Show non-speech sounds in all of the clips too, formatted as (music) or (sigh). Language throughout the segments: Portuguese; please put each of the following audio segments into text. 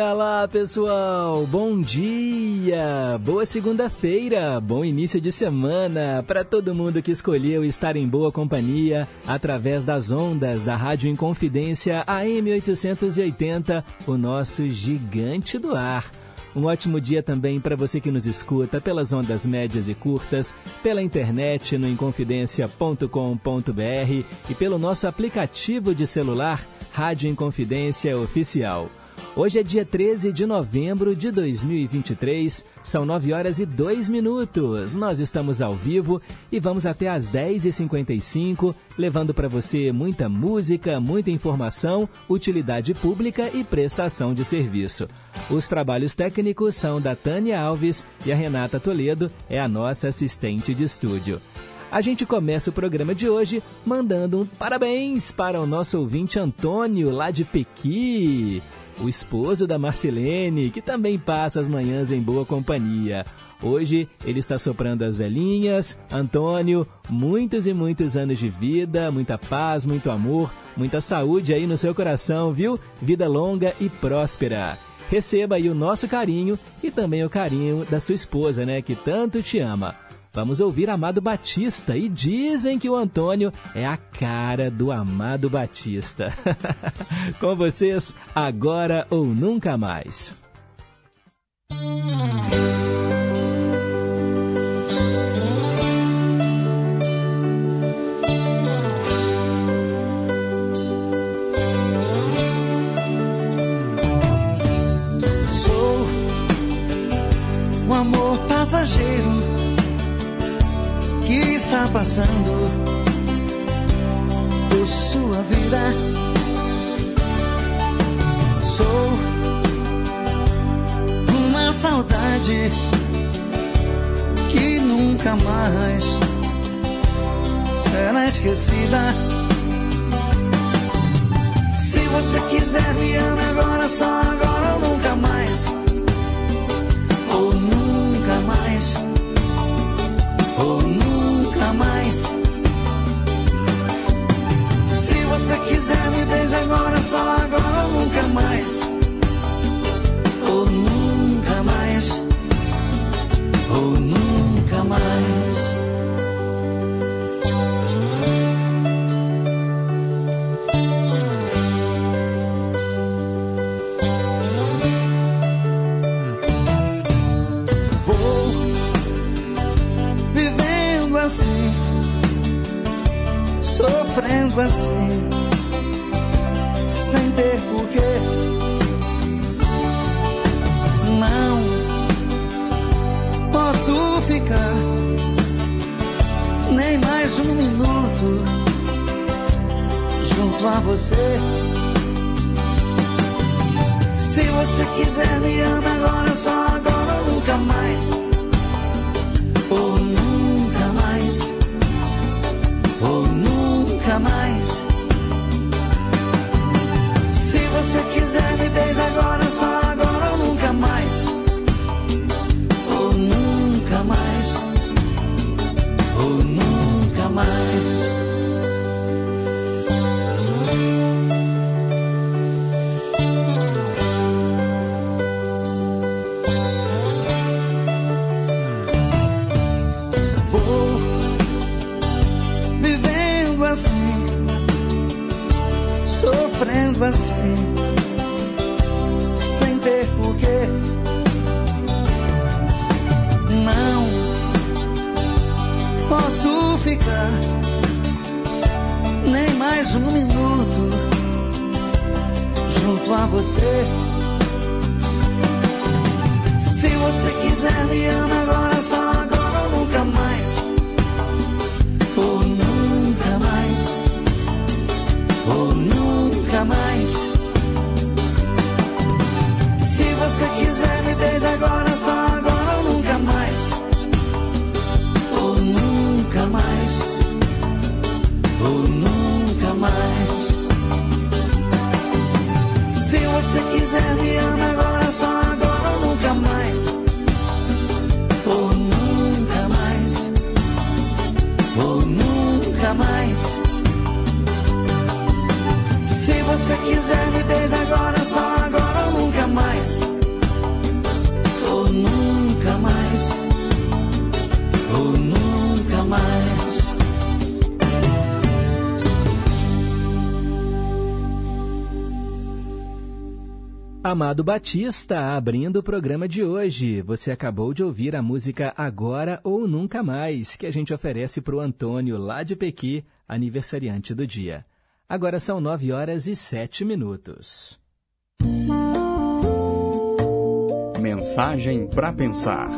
Diga lá, pessoal! Bom dia! Boa segunda-feira! Bom início de semana para todo mundo que escolheu estar em boa companhia através das ondas da Rádio Inconfidência AM 880, o nosso gigante do ar. Um ótimo dia também para você que nos escuta pelas ondas médias e curtas, pela internet no inconfidencia.com.br e pelo nosso aplicativo de celular Rádio Inconfidência Oficial. Hoje é dia 13 de novembro de 2023, são 9 horas e 2 minutos. Nós estamos ao vivo e vamos até às 10h55, levando para você muita música, muita informação, utilidade pública e prestação de serviço. Os trabalhos técnicos são da Tânia Alves e a Renata Toledo é a nossa assistente de estúdio. A gente começa o programa de hoje mandando um parabéns para o nosso ouvinte Antônio, lá de Pequi o esposo da Marcelene, que também passa as manhãs em boa companhia. Hoje ele está soprando as velhinhas. Antônio, muitos e muitos anos de vida, muita paz, muito amor, muita saúde aí no seu coração, viu? Vida longa e próspera. Receba aí o nosso carinho e também o carinho da sua esposa, né, que tanto te ama. Vamos ouvir Amado Batista e dizem que o Antônio é a cara do Amado Batista. (laughs) Com vocês, agora ou nunca mais. Sou um amor passageiro que está passando por sua vida. Sou uma saudade que nunca mais será esquecida. Se você quiser, me ame agora, só agora ou nunca mais. Ou nunca mais. Ou nunca mais. Se você quiser, me beije agora, só agora ou nunca mais. Ou nunca mais. Ou nunca mais. Sofrendo assim, sem ter porquê. Não posso ficar nem mais um minuto junto a você. Se você quiser, me ama agora, só agora nunca mais. Nunca mais. Se você quiser, me beija agora, só mais um minuto junto a você. Se você quiser, me ama agora, quiser me ama agora, só agora ou nunca mais. Ou nunca mais. Ou nunca mais. Se você quiser me beijar agora, só agora. Amado Batista abrindo o programa de hoje. Você acabou de ouvir a música Agora ou Nunca Mais, que a gente oferece para o Antônio, lá de Pequi, aniversariante do dia. Agora são nove horas e sete minutos. Mensagem para pensar.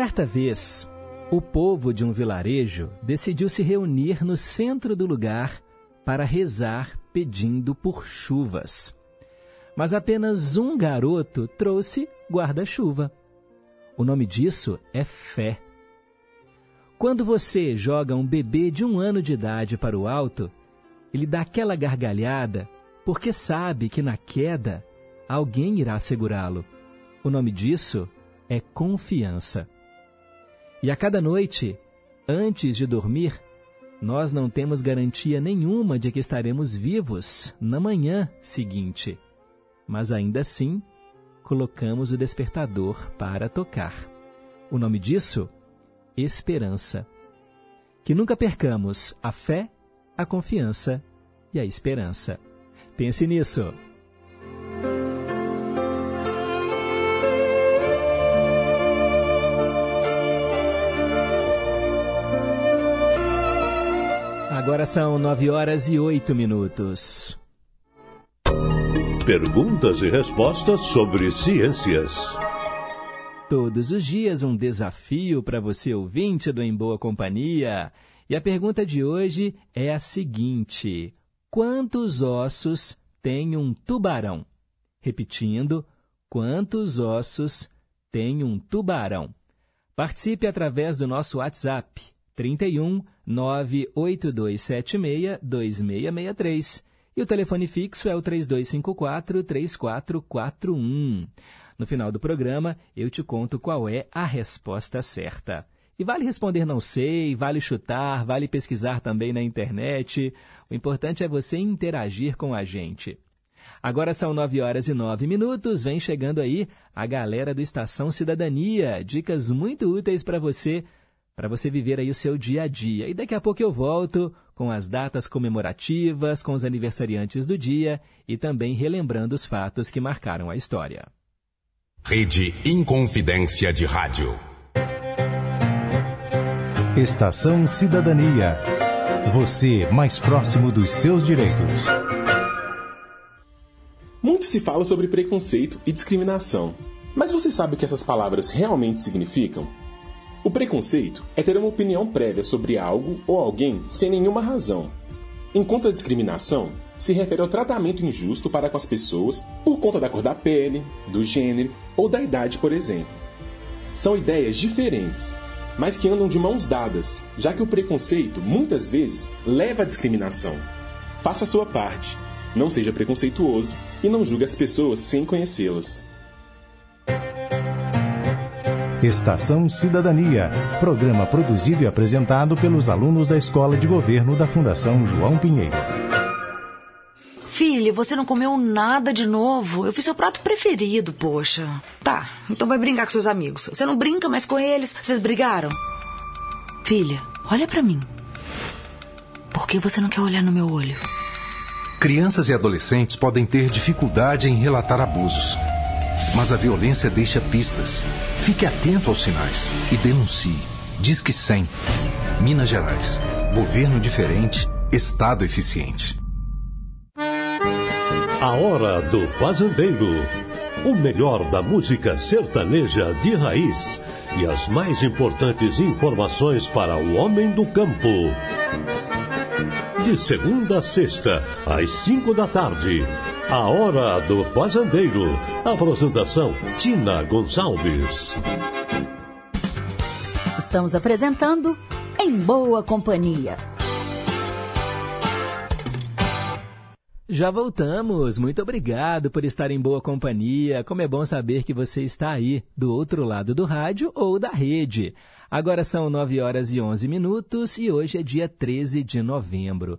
Certa vez, o povo de um vilarejo decidiu se reunir no centro do lugar para rezar pedindo por chuvas. Mas apenas um garoto trouxe guarda-chuva. O nome disso é fé. Quando você joga um bebê de um ano de idade para o alto, ele dá aquela gargalhada porque sabe que na queda alguém irá segurá-lo. O nome disso é confiança. E a cada noite, antes de dormir, nós não temos garantia nenhuma de que estaremos vivos na manhã seguinte. Mas ainda assim, colocamos o despertador para tocar. O nome disso? Esperança. Que nunca percamos a fé, a confiança e a esperança. Pense nisso. Agora são nove horas e oito minutos. Perguntas e respostas sobre ciências. Todos os dias um desafio para você ouvinte do Em Boa Companhia. E a pergunta de hoje é a seguinte: Quantos ossos tem um tubarão? Repetindo, quantos ossos tem um tubarão? Participe através do nosso WhatsApp 31 98276 2663 e o telefone fixo é o 3254 3441. No final do programa, eu te conto qual é a resposta certa. E vale responder não sei, vale chutar, vale pesquisar também na internet. O importante é você interagir com a gente. Agora são nove horas e nove minutos, vem chegando aí a galera do Estação Cidadania. Dicas muito úteis para você para você viver aí o seu dia a dia. E daqui a pouco eu volto com as datas comemorativas, com os aniversariantes do dia e também relembrando os fatos que marcaram a história. Rede Inconfidência de Rádio. Estação Cidadania. Você mais próximo dos seus direitos. Muito se fala sobre preconceito e discriminação. Mas você sabe o que essas palavras realmente significam? O preconceito é ter uma opinião prévia sobre algo ou alguém sem nenhuma razão. Enquanto a discriminação se refere ao tratamento injusto para com as pessoas por conta da cor da pele, do gênero ou da idade, por exemplo. São ideias diferentes, mas que andam de mãos dadas, já que o preconceito muitas vezes leva à discriminação. Faça a sua parte, não seja preconceituoso e não julgue as pessoas sem conhecê-las. Estação Cidadania, programa produzido e apresentado pelos alunos da Escola de Governo da Fundação João Pinheiro. Filha, você não comeu nada de novo. Eu fiz seu prato preferido, poxa. Tá, então vai brincar com seus amigos. Você não brinca mais com eles? Vocês brigaram? Filha, olha para mim. Por que você não quer olhar no meu olho? Crianças e adolescentes podem ter dificuldade em relatar abusos. Mas a violência deixa pistas. Fique atento aos sinais e denuncie. Diz que 100. Minas Gerais. Governo diferente, Estado eficiente. A Hora do Fazendeiro. O melhor da música sertaneja de raiz e as mais importantes informações para o homem do campo. De segunda a sexta, às cinco da tarde. A Hora do Fazendeiro. Apresentação: Tina Gonçalves. Estamos apresentando Em Boa Companhia. Já voltamos. Muito obrigado por estar em boa companhia. Como é bom saber que você está aí, do outro lado do rádio ou da rede. Agora são 9 horas e 11 minutos e hoje é dia 13 de novembro.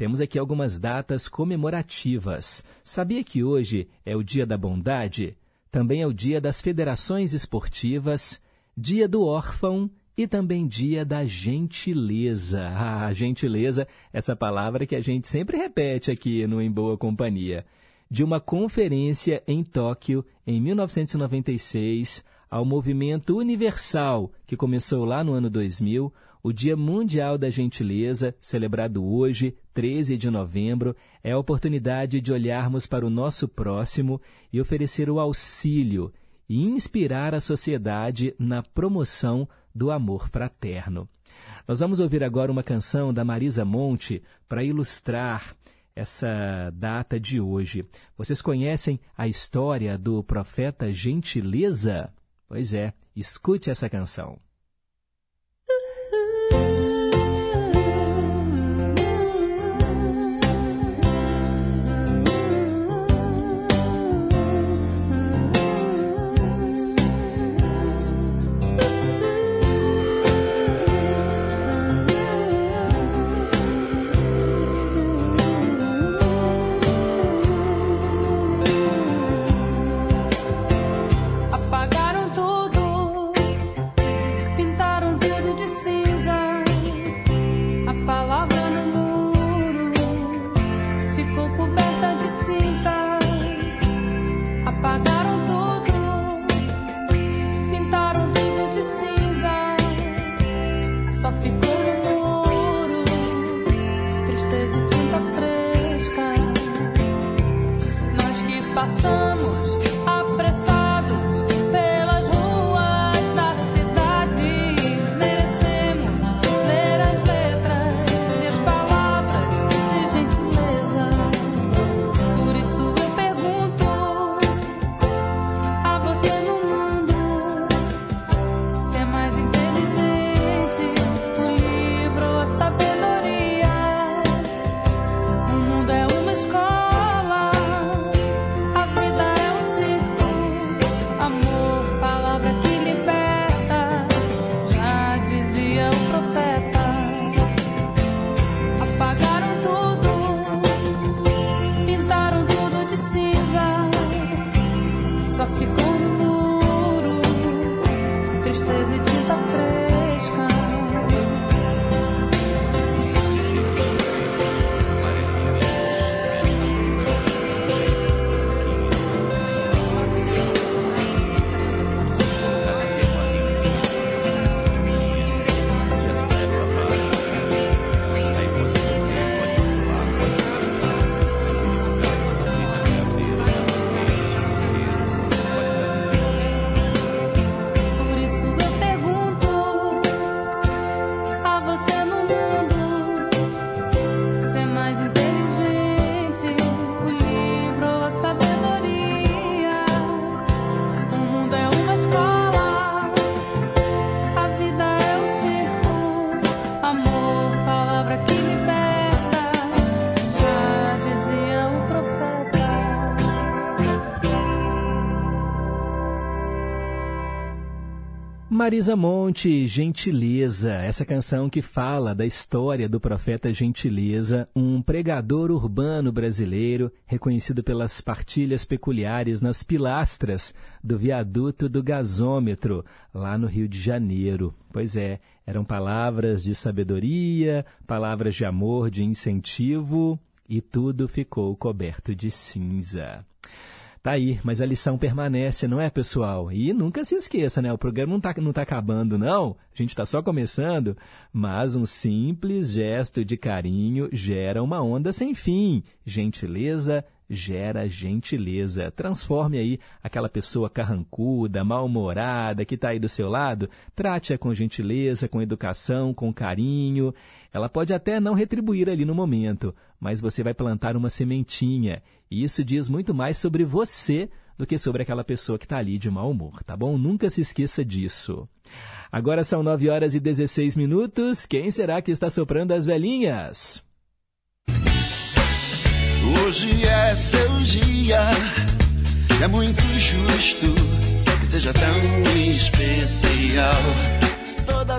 Temos aqui algumas datas comemorativas. Sabia que hoje é o Dia da Bondade? Também é o Dia das Federações Esportivas, Dia do Órfão e também dia da gentileza. (laughs) Ah, gentileza, essa palavra que a gente sempre repete aqui no Em Boa Companhia. De uma conferência em Tóquio em 1996 ao movimento universal que começou lá no ano 2000, o Dia Mundial da Gentileza, celebrado hoje, 13 de novembro, é a oportunidade de olharmos para o nosso próximo e oferecer o auxílio e inspirar a sociedade na promoção do amor fraterno. Nós vamos ouvir agora uma canção da Marisa Monte para ilustrar essa data de hoje. Vocês conhecem a história do profeta Gentileza? Pois é, escute essa canção. Marisa Monte, Gentileza, essa canção que fala da história do profeta Gentileza, um pregador urbano brasileiro reconhecido pelas partilhas peculiares nas pilastras do viaduto do gasômetro, lá no Rio de Janeiro. Pois é, eram palavras de sabedoria, palavras de amor, de incentivo, e tudo ficou coberto de cinza. Tá aí, mas a lição permanece, não é, pessoal? E nunca se esqueça, né? O programa não tá, não tá acabando, não. A gente está só começando, mas um simples gesto de carinho gera uma onda sem fim. Gentileza gera gentileza. Transforme aí aquela pessoa carrancuda, mal-humorada que está aí do seu lado, trate-a com gentileza, com educação, com carinho. Ela pode até não retribuir ali no momento, mas você vai plantar uma sementinha. E isso diz muito mais sobre você do que sobre aquela pessoa que está ali de mau humor, tá bom? Nunca se esqueça disso. Agora são 9 horas e 16 minutos. Quem será que está soprando as velhinhas? Hoje é seu dia, é muito justo que seja tão especial.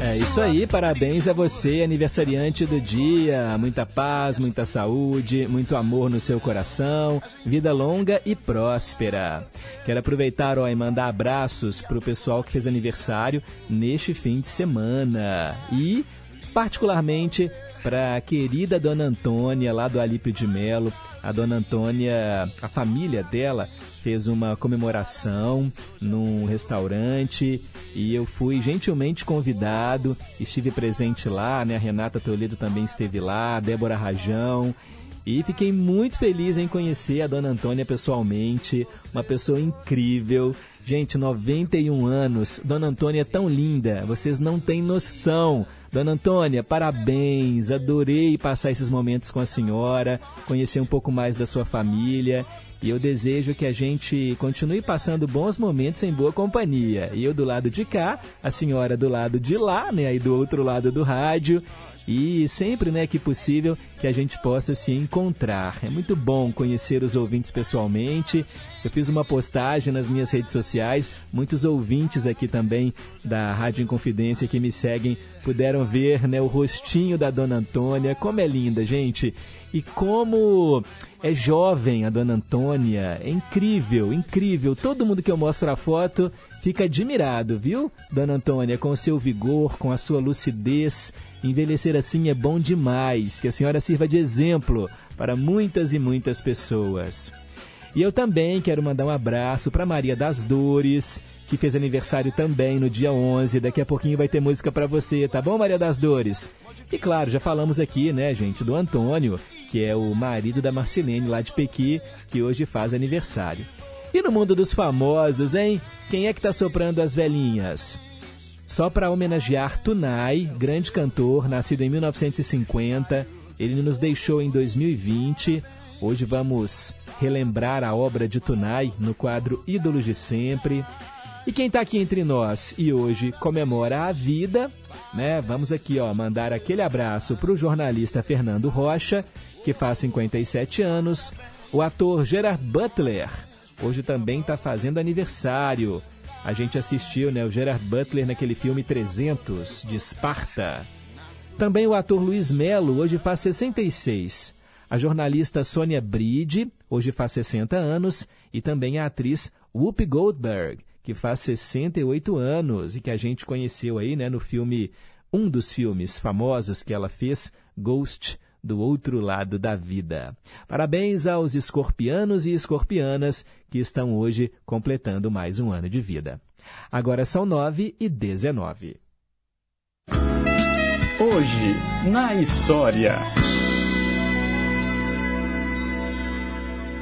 É isso aí, parabéns a você, aniversariante do dia. Muita paz, muita saúde, muito amor no seu coração, vida longa e próspera. Quero aproveitar ó, e mandar abraços para o pessoal que fez aniversário neste fim de semana. E, particularmente, para a querida Dona Antônia, lá do Alípio de Melo. A Dona Antônia, a família dela fez uma comemoração num restaurante e eu fui gentilmente convidado, estive presente lá, né? A Renata Toledo também esteve lá, a Débora Rajão. E fiquei muito feliz em conhecer a Dona Antônia pessoalmente, uma pessoa incrível. Gente, 91 anos, Dona Antônia é tão linda, vocês não têm noção. Dona Antônia, parabéns, adorei passar esses momentos com a senhora, conhecer um pouco mais da sua família. E eu desejo que a gente continue passando bons momentos em boa companhia. Eu do lado de cá, a senhora do lado de lá, né, aí do outro lado do rádio e sempre, né, que possível, que a gente possa se encontrar. É muito bom conhecer os ouvintes pessoalmente. Eu fiz uma postagem nas minhas redes sociais, muitos ouvintes aqui também da Rádio Inconfidência que me seguem puderam ver, né, o rostinho da Dona Antônia, como é linda, gente. E como é jovem a Dona Antônia, é incrível, incrível. Todo mundo que eu mostro a foto fica admirado, viu? Dona Antônia, com o seu vigor, com a sua lucidez, Envelhecer assim é bom demais. Que a senhora sirva de exemplo para muitas e muitas pessoas. E eu também quero mandar um abraço para Maria das Dores, que fez aniversário também no dia 11. Daqui a pouquinho vai ter música para você, tá bom, Maria das Dores? E claro, já falamos aqui, né, gente, do Antônio, que é o marido da Marcelene lá de Pequi, que hoje faz aniversário. E no mundo dos famosos, hein? Quem é que tá soprando as velhinhas? Só para homenagear Tunai, grande cantor, nascido em 1950. Ele nos deixou em 2020. Hoje vamos relembrar a obra de Tunai no quadro Ídolos de Sempre. E quem está aqui entre nós e hoje comemora a vida, né? Vamos aqui, ó, mandar aquele abraço para o jornalista Fernando Rocha, que faz 57 anos, o ator Gerard Butler, hoje também está fazendo aniversário. A gente assistiu né, o Gerard Butler naquele filme 300, de Esparta. Também o ator Luiz Melo, hoje faz 66. A jornalista Sônia Bride, hoje faz 60 anos. E também a atriz Whoopi Goldberg, que faz 68 anos e que a gente conheceu aí né, no filme, um dos filmes famosos que ela fez, Ghost do outro lado da vida. Parabéns aos escorpianos e escorpianas que estão hoje completando mais um ano de vida. Agora são 9 e 19. Hoje, na história.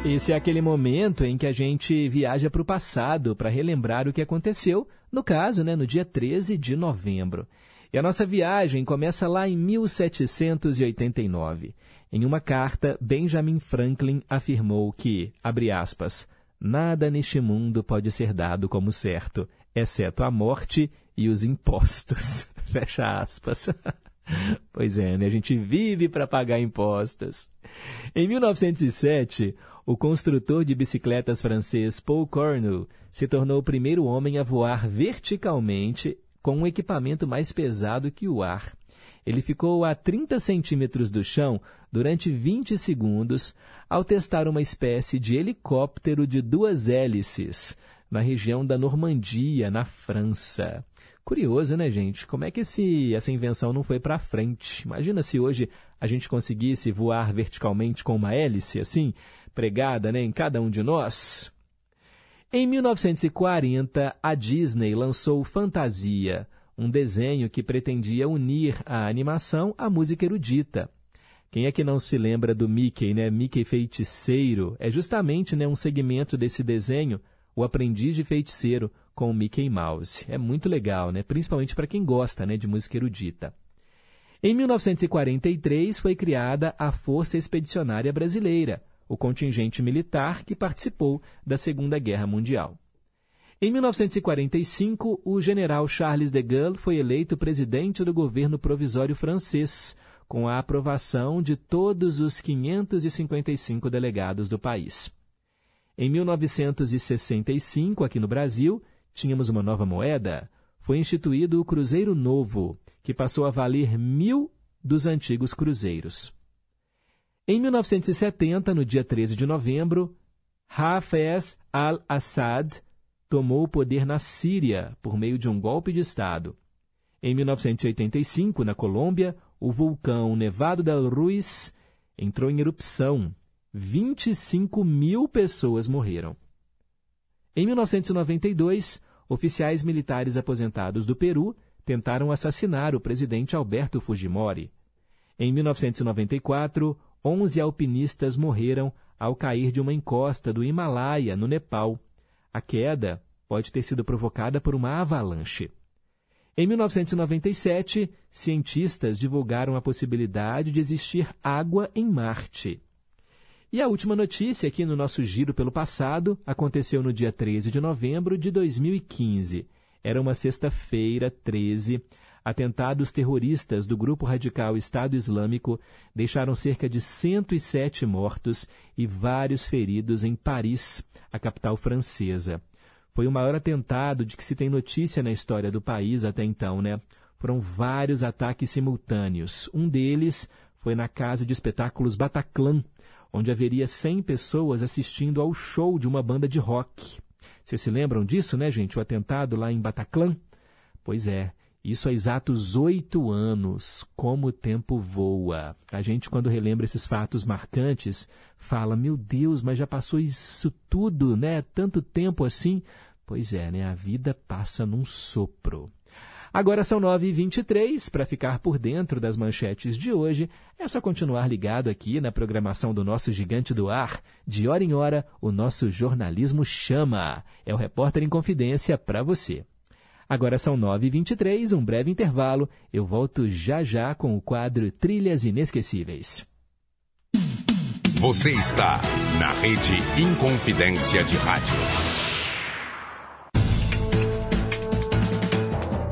Esse é aquele momento em que a gente viaja para o passado para relembrar o que aconteceu, no caso, né, no dia 13 de novembro. E a nossa viagem começa lá em 1789. Em uma carta, Benjamin Franklin afirmou que, abre aspas, nada neste mundo pode ser dado como certo, exceto a morte e os impostos. (laughs) Fecha aspas. (laughs) pois é, né? a gente vive para pagar impostos. Em 1907, o construtor de bicicletas francês Paul Cornu se tornou o primeiro homem a voar verticalmente com um equipamento mais pesado que o ar. Ele ficou a 30 centímetros do chão durante 20 segundos ao testar uma espécie de helicóptero de duas hélices na região da Normandia, na França. Curioso, né, gente? Como é que esse, essa invenção não foi para frente? Imagina se hoje a gente conseguisse voar verticalmente com uma hélice assim, pregada né, em cada um de nós. Em 1940, a Disney lançou Fantasia, um desenho que pretendia unir a animação à música erudita. Quem é que não se lembra do Mickey, né? Mickey Feiticeiro. É justamente né, um segmento desse desenho, O Aprendiz de Feiticeiro, com o Mickey Mouse. É muito legal, né? principalmente para quem gosta né, de música erudita. Em 1943 foi criada a Força Expedicionária Brasileira, o contingente militar que participou da Segunda Guerra Mundial. Em 1945, o general Charles de Gaulle foi eleito presidente do governo provisório francês, com a aprovação de todos os 555 delegados do país. Em 1965, aqui no Brasil, tínhamos uma nova moeda. Foi instituído o Cruzeiro Novo, que passou a valer mil dos antigos cruzeiros. Em 1970, no dia 13 de novembro, Hafez al-Assad tomou o poder na Síria por meio de um golpe de Estado. Em 1985, na Colômbia, o vulcão Nevado del Ruiz entrou em erupção. 25 mil pessoas morreram. Em 1992, oficiais militares aposentados do Peru tentaram assassinar o presidente Alberto Fujimori. Em 1994, 11 alpinistas morreram ao cair de uma encosta do Himalaia, no Nepal. A queda pode ter sido provocada por uma avalanche. Em 1997, cientistas divulgaram a possibilidade de existir água em Marte. E a última notícia aqui no nosso giro pelo passado aconteceu no dia 13 de novembro de 2015. Era uma sexta-feira, 13. Atentados terroristas do grupo radical Estado Islâmico deixaram cerca de 107 mortos e vários feridos em Paris, a capital francesa. Foi o maior atentado de que se tem notícia na história do país até então, né? Foram vários ataques simultâneos. Um deles foi na casa de espetáculos Bataclan, onde haveria 100 pessoas assistindo ao show de uma banda de rock. Vocês se lembram disso, né, gente? O atentado lá em Bataclan? Pois é, isso há exatos oito anos. Como o tempo voa. A gente, quando relembra esses fatos marcantes, fala: Meu Deus, mas já passou isso tudo, né? Tanto tempo assim. Pois é, né? A vida passa num sopro. Agora são 9h23. Para ficar por dentro das manchetes de hoje, é só continuar ligado aqui na programação do nosso Gigante do Ar. De hora em hora, o nosso jornalismo chama. É o Repórter em Confidência para você. Agora são 9h23, um breve intervalo. Eu volto já já com o quadro Trilhas Inesquecíveis. Você está na Rede Inconfidência de Rádio.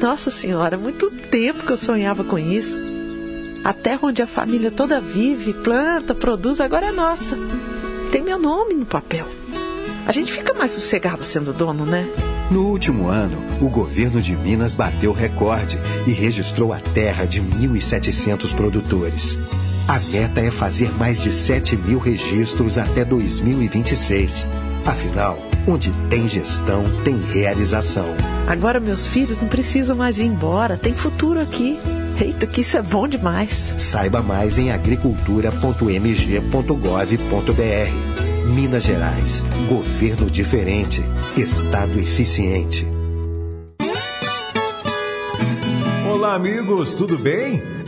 Nossa Senhora, muito tempo que eu sonhava com isso. A terra onde a família toda vive, planta, produz, agora é nossa. Tem meu nome no papel. A gente fica mais sossegado sendo dono, né? No último ano, o governo de Minas bateu recorde e registrou a terra de 1.700 produtores. A meta é fazer mais de 7 mil registros até 2026. Afinal, onde tem gestão, tem realização. Agora meus filhos não precisam mais ir embora, tem futuro aqui. Eita, que isso é bom demais. Saiba mais em agricultura.mg.gov.br. Minas Gerais. Governo diferente. Estado eficiente. Olá, amigos, tudo bem?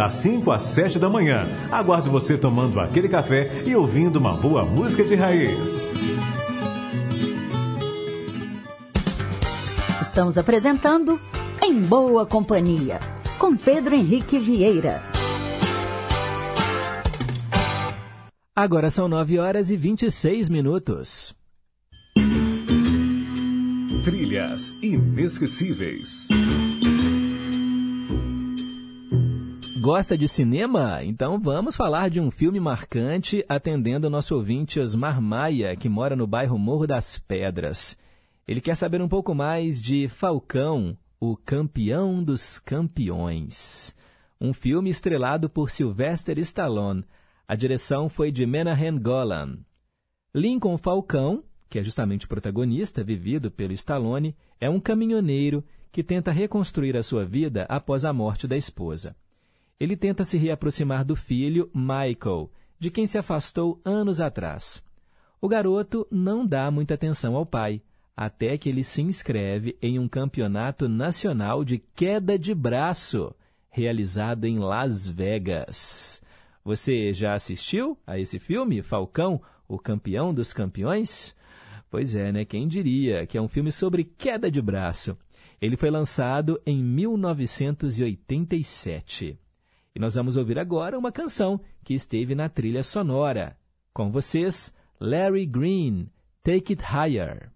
das 5 às 7 da manhã. Aguardo você tomando aquele café e ouvindo uma boa música de raiz. Estamos apresentando Em Boa Companhia, com Pedro Henrique Vieira. Agora são 9 horas e 26 minutos. Trilhas inesquecíveis. Gosta de cinema? Então vamos falar de um filme marcante atendendo o nosso ouvinte Osmar Maia, que mora no bairro Morro das Pedras. Ele quer saber um pouco mais de Falcão, o campeão dos campeões. Um filme estrelado por Sylvester Stallone. A direção foi de Menahem Golan. Lincoln Falcão, que é justamente o protagonista, vivido pelo Stallone, é um caminhoneiro que tenta reconstruir a sua vida após a morte da esposa. Ele tenta se reaproximar do filho, Michael, de quem se afastou anos atrás. O garoto não dá muita atenção ao pai, até que ele se inscreve em um campeonato nacional de queda de braço, realizado em Las Vegas. Você já assistiu a esse filme, Falcão, o campeão dos campeões? Pois é, né? Quem diria que é um filme sobre queda de braço? Ele foi lançado em 1987. E nós vamos ouvir agora uma canção que esteve na trilha sonora. Com vocês, Larry Green, Take It Higher.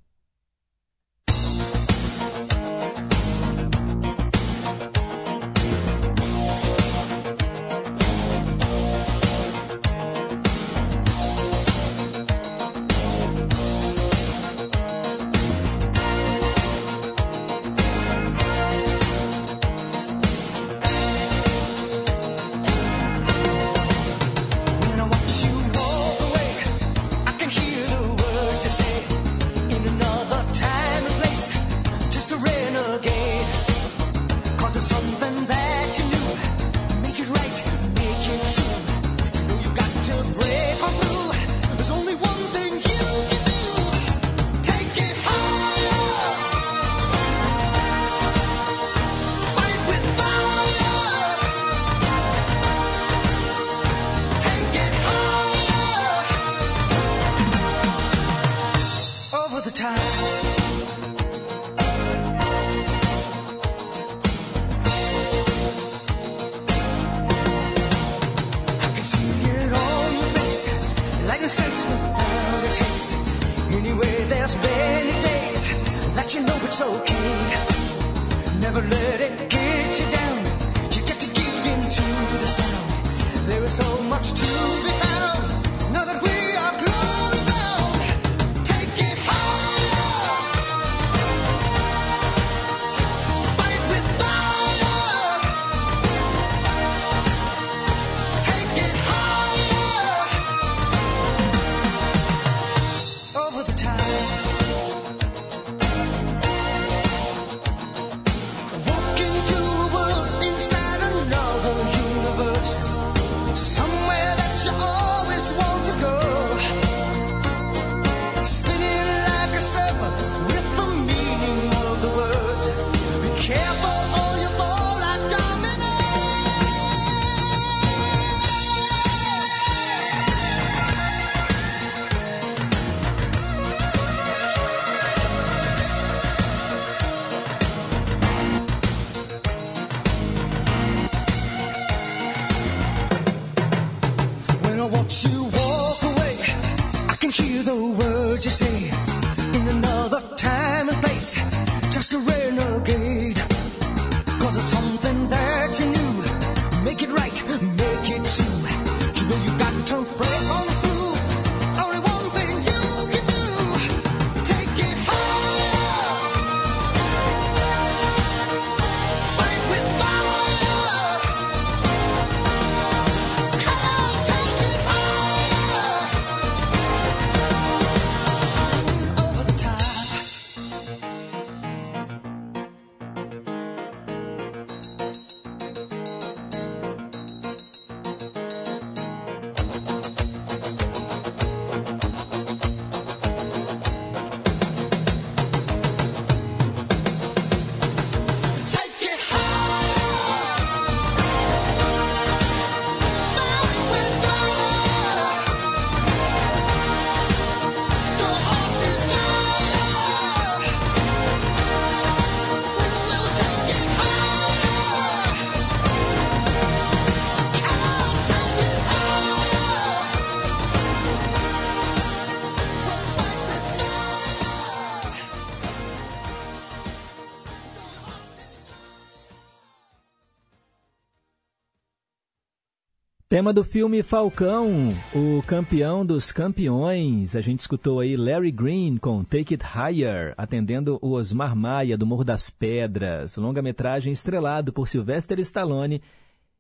Tema do filme Falcão, o campeão dos campeões. A gente escutou aí Larry Green com Take It Higher, atendendo o Osmar Maia do Morro das Pedras, longa-metragem estrelado por Sylvester Stallone,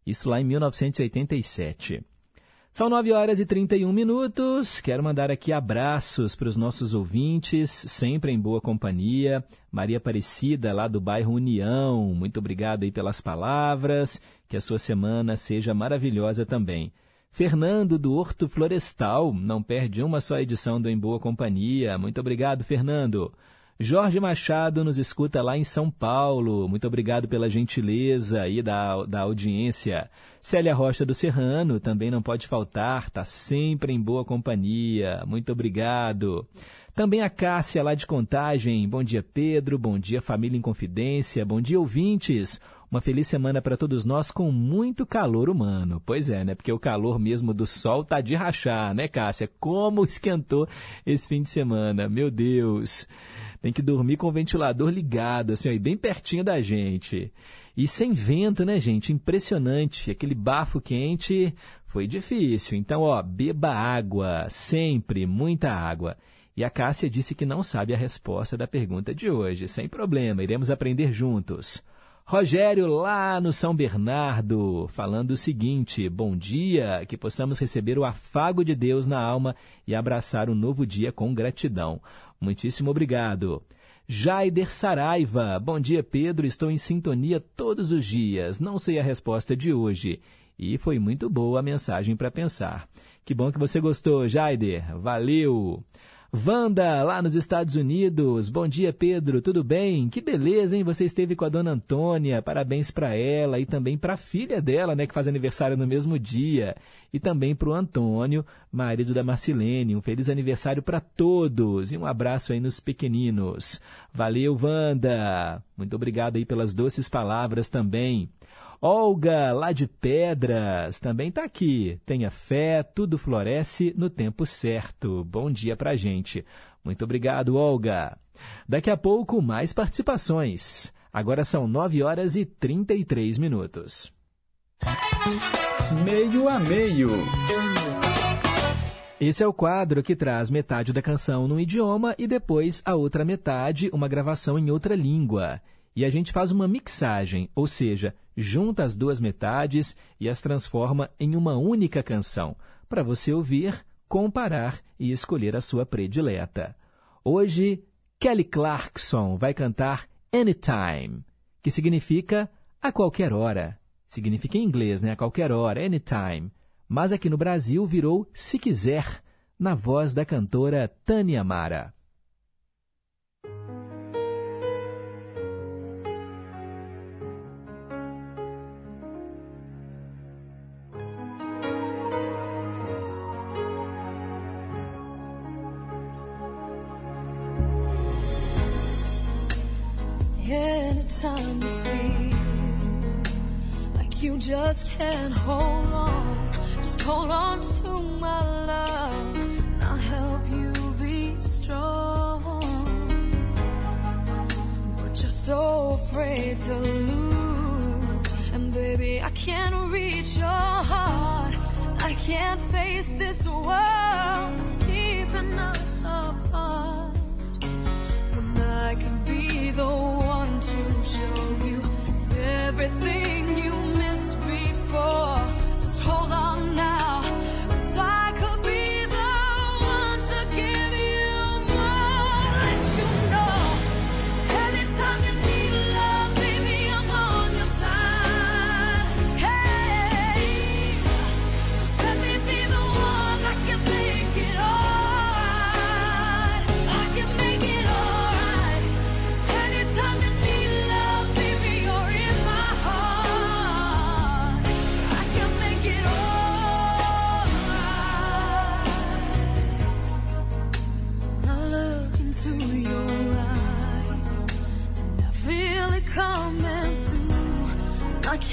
isso lá em 1987. São 9 horas e 31 minutos. Quero mandar aqui abraços para os nossos ouvintes, sempre em boa companhia. Maria Aparecida, lá do bairro União, muito obrigado aí pelas palavras. Que a sua semana seja maravilhosa também. Fernando, do Horto Florestal, não perde uma só edição do Em Boa Companhia. Muito obrigado, Fernando. Jorge Machado nos escuta lá em São Paulo. Muito obrigado pela gentileza aí da, da audiência. Célia Rocha do Serrano também não pode faltar, está sempre em boa companhia. Muito obrigado. Também a Cássia lá de Contagem. Bom dia, Pedro. Bom dia, família em confidência. Bom dia, ouvintes. Uma feliz semana para todos nós com muito calor humano. Pois é, né? Porque o calor mesmo do sol tá de rachar, né, Cássia? Como esquentou esse fim de semana. Meu Deus. Tem que dormir com o ventilador ligado, assim, bem pertinho da gente. E sem vento, né, gente? Impressionante. Aquele bafo quente foi difícil. Então, ó, beba água, sempre, muita água. E a Cássia disse que não sabe a resposta da pergunta de hoje. Sem problema, iremos aprender juntos. Rogério, lá no São Bernardo, falando o seguinte: bom dia, que possamos receber o afago de Deus na alma e abraçar o novo dia com gratidão. Muitíssimo obrigado. Jaider Saraiva. Bom dia, Pedro. Estou em sintonia todos os dias. Não sei a resposta de hoje. E foi muito boa a mensagem para pensar. Que bom que você gostou, Jaider. Valeu! Wanda, lá nos Estados Unidos. Bom dia, Pedro. Tudo bem? Que beleza, hein? Você esteve com a dona Antônia. Parabéns para ela e também para a filha dela, né, que faz aniversário no mesmo dia. E também para o Antônio, marido da Marcilene. Um feliz aniversário para todos e um abraço aí nos pequeninos. Valeu, Wanda. Muito obrigado aí pelas doces palavras também. Olga, lá de Pedras, também está aqui. Tenha fé, tudo floresce no tempo certo. Bom dia para gente. Muito obrigado, Olga. Daqui a pouco, mais participações. Agora são 9 horas e 33 minutos. Meio a meio. Esse é o quadro que traz metade da canção num idioma e depois a outra metade, uma gravação em outra língua. E a gente faz uma mixagem, ou seja, junta as duas metades e as transforma em uma única canção, para você ouvir, comparar e escolher a sua predileta. Hoje, Kelly Clarkson vai cantar Anytime, que significa a qualquer hora. Significa em inglês, né? A qualquer hora, anytime. Mas aqui no Brasil virou Se Quiser, na voz da cantora Tânia Mara. Anytime you feel like you just can't hold on, just hold on to my love, and I'll help you be strong. But you're so afraid to lose, and baby, I can't reach your heart. I can't face this world that's keeping us apart. I can be the one to show you everything you missed before. Just hold on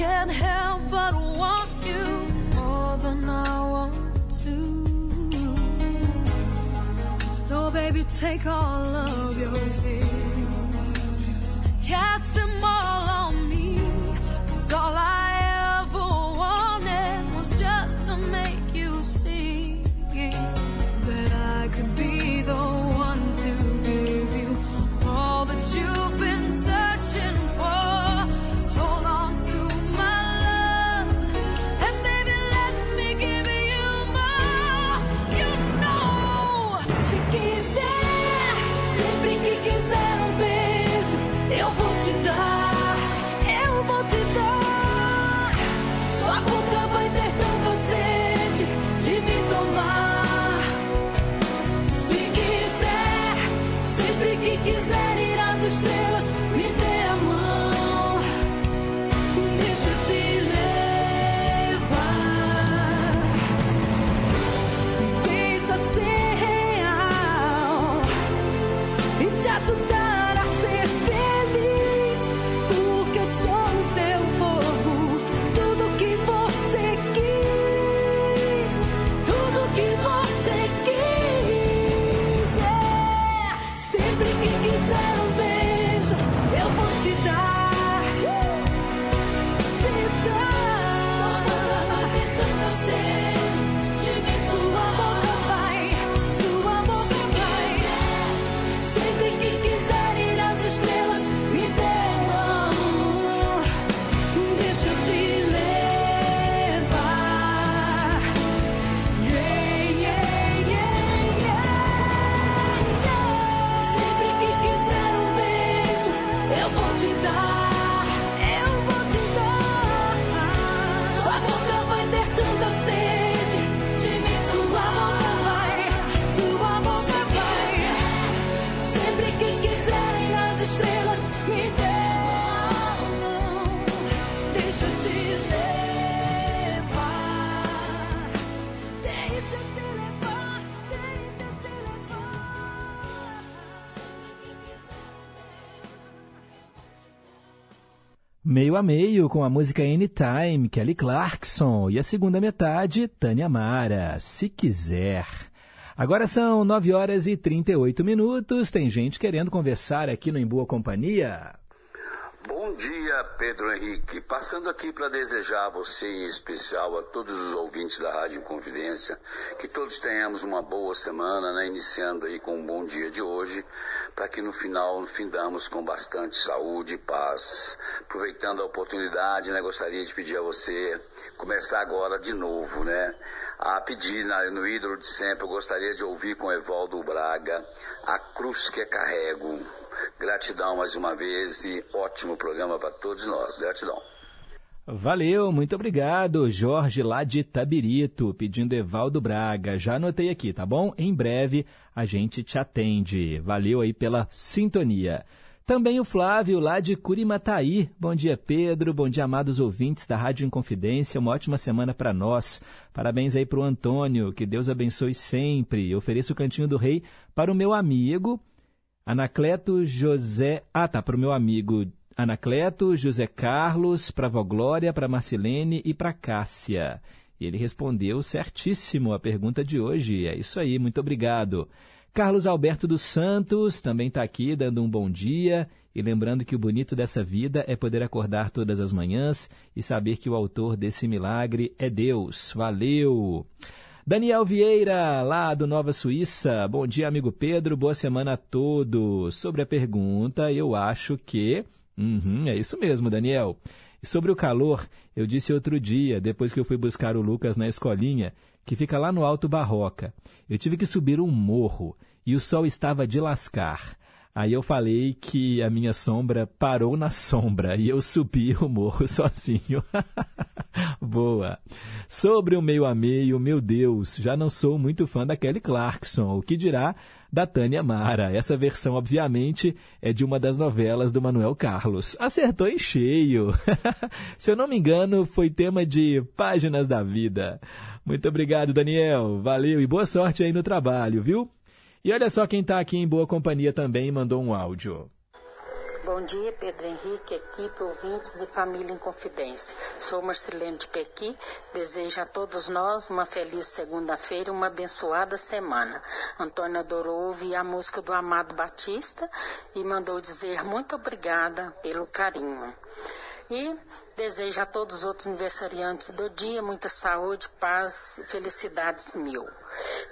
can't help but want you more than I want to. So baby, take all of your fears, cast them all on me. 'Cause all I ajudar a Meio com a música Anytime, Kelly Clarkson, e a segunda metade, Tânia Mara, Se Quiser. Agora são 9 horas e 38 minutos, tem gente querendo conversar aqui no Em Boa Companhia. Bom dia, Pedro Henrique. Passando aqui para desejar a você, em especial a todos os ouvintes da Rádio Confidência, que todos tenhamos uma boa semana, né? iniciando aí com um bom dia de hoje, para que no final findamos com bastante saúde e paz. Aproveitando a oportunidade, né? gostaria de pedir a você começar agora de novo, né? A pedir na- no ídolo de sempre, eu gostaria de ouvir com Evaldo Braga, A Cruz que Carrego. Gratidão mais uma vez e ótimo programa para todos nós. Gratidão. Valeu, muito obrigado, Jorge lá de Tabirito, pedindo Evaldo Braga. Já anotei aqui, tá bom? Em breve a gente te atende. Valeu aí pela sintonia. Também o Flávio lá de Curimataí. Bom dia, Pedro. Bom dia, amados ouvintes da Rádio Inconfidência. Uma ótima semana para nós. Parabéns aí para o Antônio. Que Deus abençoe sempre. Eu ofereço o Cantinho do Rei para o meu amigo Anacleto José. Ah, tá, para o meu amigo Anacleto, José Carlos, para a Vó Glória, para Marcilene e para Cássia. E ele respondeu certíssimo a pergunta de hoje. É isso aí, muito obrigado. Carlos Alberto dos Santos também está aqui dando um bom dia e lembrando que o bonito dessa vida é poder acordar todas as manhãs e saber que o autor desse milagre é Deus. Valeu! Daniel Vieira, lá do Nova Suíça. Bom dia, amigo Pedro. Boa semana a todos. Sobre a pergunta, eu acho que. Uhum, é isso mesmo, Daniel. Sobre o calor, eu disse outro dia, depois que eu fui buscar o Lucas na escolinha, que fica lá no Alto Barroca. Eu tive que subir um morro e o sol estava de lascar. Aí eu falei que a minha sombra parou na sombra e eu subi o morro (laughs) sozinho. (laughs) Boa. Sobre o meio a meio, meu Deus, já não sou muito fã da Kelly Clarkson. O que dirá da Tânia Mara? Essa versão, obviamente, é de uma das novelas do Manuel Carlos. Acertou em cheio. (laughs) Se eu não me engano, foi tema de Páginas da Vida. Muito obrigado, Daniel. Valeu e boa sorte aí no trabalho, viu? E olha só quem está aqui em boa companhia também mandou um áudio. Bom dia, Pedro Henrique, equipe, ouvintes e família em confidência. Sou Marcelene de Pequi, desejo a todos nós uma feliz segunda-feira e uma abençoada semana. Antônio adorou ouvir a música do Amado Batista e mandou dizer muito obrigada pelo carinho. E desejo a todos os outros aniversariantes do dia muita saúde, paz felicidades mil.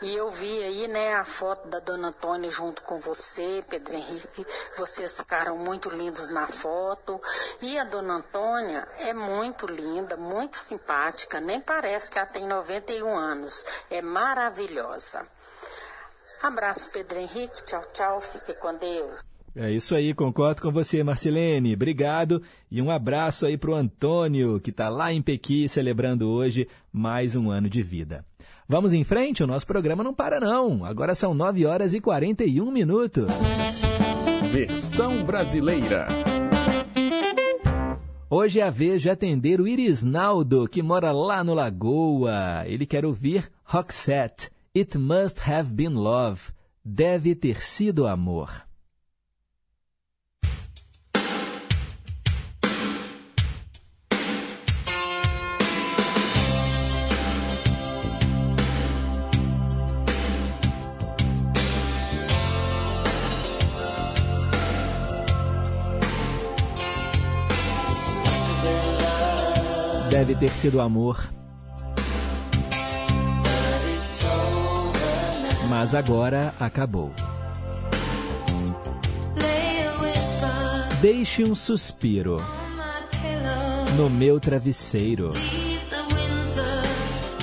E eu vi aí, né, a foto da Dona Antônia junto com você, Pedro Henrique. Vocês ficaram muito lindos na foto. E a Dona Antônia é muito linda, muito simpática. Nem parece que ela tem 91 anos. É maravilhosa. Abraço, Pedro Henrique. Tchau, tchau. Fique com Deus. É isso aí, concordo com você, Marcelene. Obrigado e um abraço aí para o Antônio, que está lá em Pequi celebrando hoje mais um ano de vida. Vamos em frente, o nosso programa não para não. Agora são 9 horas e 41 minutos. Versão brasileira. Hoje é a vez de atender o Irisnaldo, que mora lá no Lagoa. Ele quer ouvir Roxette, It Must Have Been Love. Deve ter sido amor. Deve ter sido amor. Mas agora acabou. Deixe um suspiro no meu travesseiro.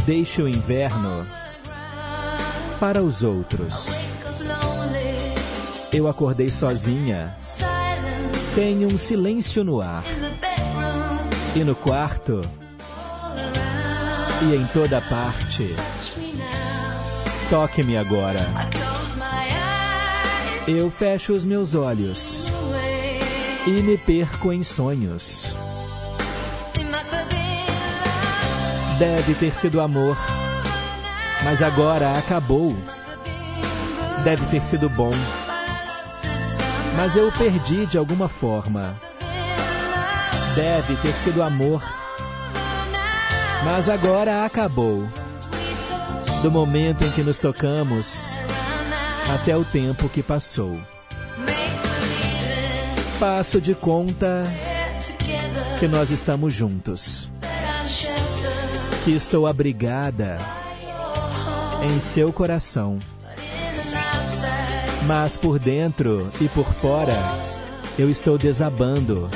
Deixe o inverno para os outros. Eu acordei sozinha. Tenho um silêncio no ar. E no quarto. E em toda parte. Toque-me agora. Eu fecho os meus olhos e me perco em sonhos. Deve ter sido amor, mas agora acabou. Deve ter sido bom, mas eu o perdi de alguma forma. Deve ter sido amor, mas agora acabou. Do momento em que nos tocamos até o tempo que passou. Faço de conta que nós estamos juntos, que estou abrigada em seu coração. Mas por dentro e por fora eu estou desabando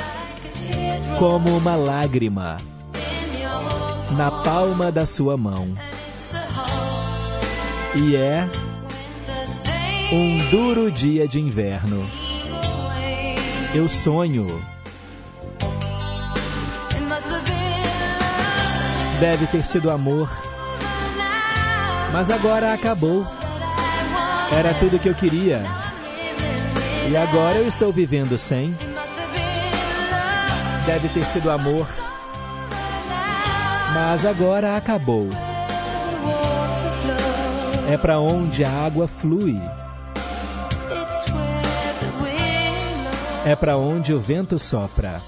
como uma lágrima na palma da sua mão. E é um duro dia de inverno. Eu sonho. Deve ter sido amor. Mas agora acabou. Era tudo que eu queria. E agora eu estou vivendo sem. Deve ter sido amor. Mas agora acabou. É para onde a água flui. É para onde o vento sopra.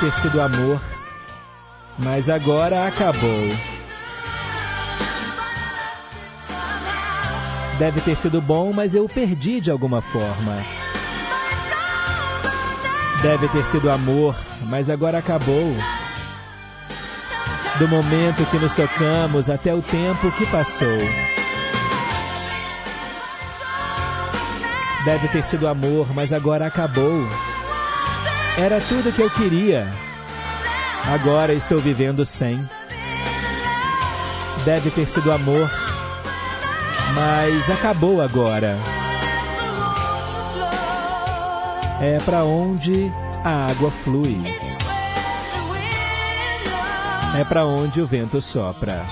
Ter sido amor, mas agora acabou. Deve ter sido bom, mas eu o perdi de alguma forma. Deve ter sido amor, mas agora acabou. Do momento que nos tocamos até o tempo que passou. Deve ter sido amor, mas agora acabou. Era tudo que eu queria. Agora estou vivendo sem. Deve ter sido amor, mas acabou agora. É para onde a água flui. É para onde o vento sopra.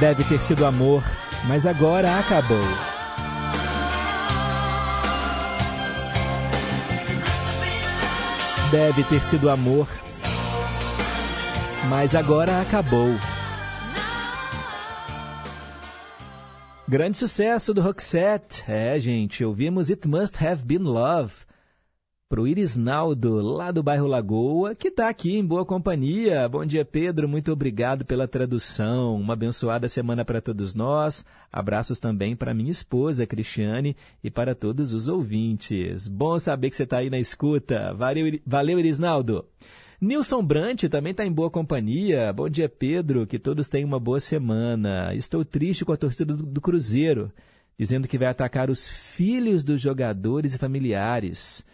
Deve ter sido amor, mas agora acabou. Deve ter sido amor, mas agora acabou. Grande sucesso do Roxette. É, gente, ouvimos It Must Have Been Love pro Irisnaldo, lá do bairro Lagoa, que está aqui em boa companhia. Bom dia, Pedro. Muito obrigado pela tradução. Uma abençoada semana para todos nós. Abraços também para minha esposa, Cristiane, e para todos os ouvintes. Bom saber que você está aí na escuta. Valeu, valeu Irisnaldo. Nilson Brant também está em boa companhia. Bom dia, Pedro. Que todos tenham uma boa semana. Estou triste com a torcida do Cruzeiro, dizendo que vai atacar os filhos dos jogadores e familiares.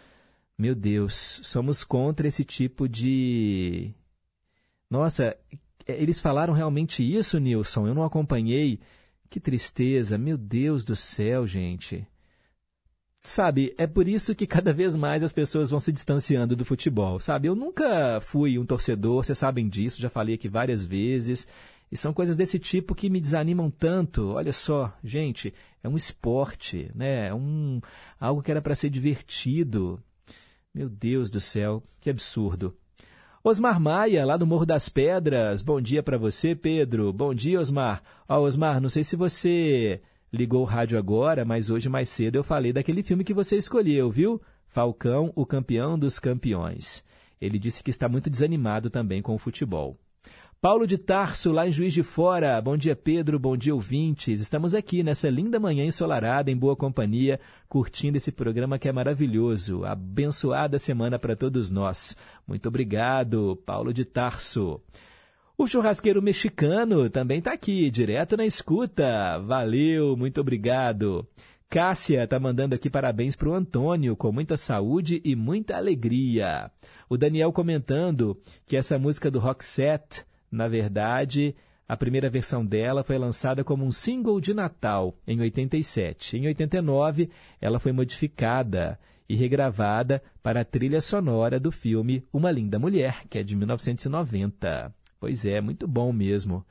Meu Deus, somos contra esse tipo de. Nossa, eles falaram realmente isso, Nilson? Eu não acompanhei. Que tristeza, meu Deus do céu, gente. Sabe, é por isso que cada vez mais as pessoas vão se distanciando do futebol, sabe? Eu nunca fui um torcedor, vocês sabem disso, já falei aqui várias vezes. E são coisas desse tipo que me desanimam tanto. Olha só, gente, é um esporte, né? É um, algo que era para ser divertido. Meu Deus do céu, que absurdo. Osmar Maia, lá do Morro das Pedras. Bom dia para você, Pedro. Bom dia, Osmar. Ó, Osmar, não sei se você ligou o rádio agora, mas hoje mais cedo eu falei daquele filme que você escolheu, viu? Falcão, o campeão dos campeões. Ele disse que está muito desanimado também com o futebol. Paulo de Tarso, lá em Juiz de Fora. Bom dia, Pedro. Bom dia, ouvintes. Estamos aqui nessa linda manhã ensolarada, em boa companhia, curtindo esse programa que é maravilhoso. Abençoada semana para todos nós. Muito obrigado, Paulo de Tarso. O churrasqueiro mexicano também está aqui, direto na escuta. Valeu, muito obrigado. Cássia está mandando aqui parabéns para o Antônio, com muita saúde e muita alegria. O Daniel comentando que essa música do Rock Set na verdade, a primeira versão dela foi lançada como um single de Natal em 87. Em 89, ela foi modificada e regravada para a trilha sonora do filme Uma Linda Mulher, que é de 1990. Pois é, muito bom mesmo.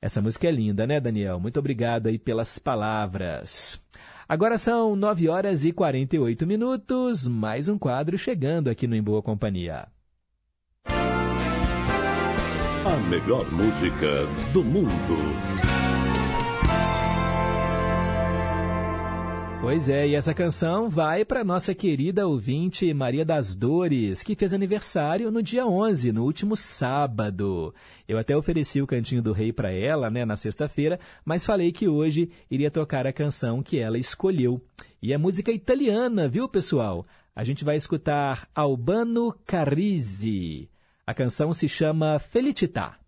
Essa música é linda, né, Daniel? Muito obrigado aí pelas palavras. Agora são 9 horas e 48 minutos, mais um quadro chegando aqui no Em Boa Companhia. A melhor música do mundo. Pois é, e essa canção vai para nossa querida ouvinte Maria das Dores, que fez aniversário no dia 11, no último sábado. Eu até ofereci o Cantinho do Rei para ela, né, na sexta-feira, mas falei que hoje iria tocar a canção que ela escolheu. E é música italiana, viu, pessoal? A gente vai escutar Albano Carrisi. A canção se chama Felicità.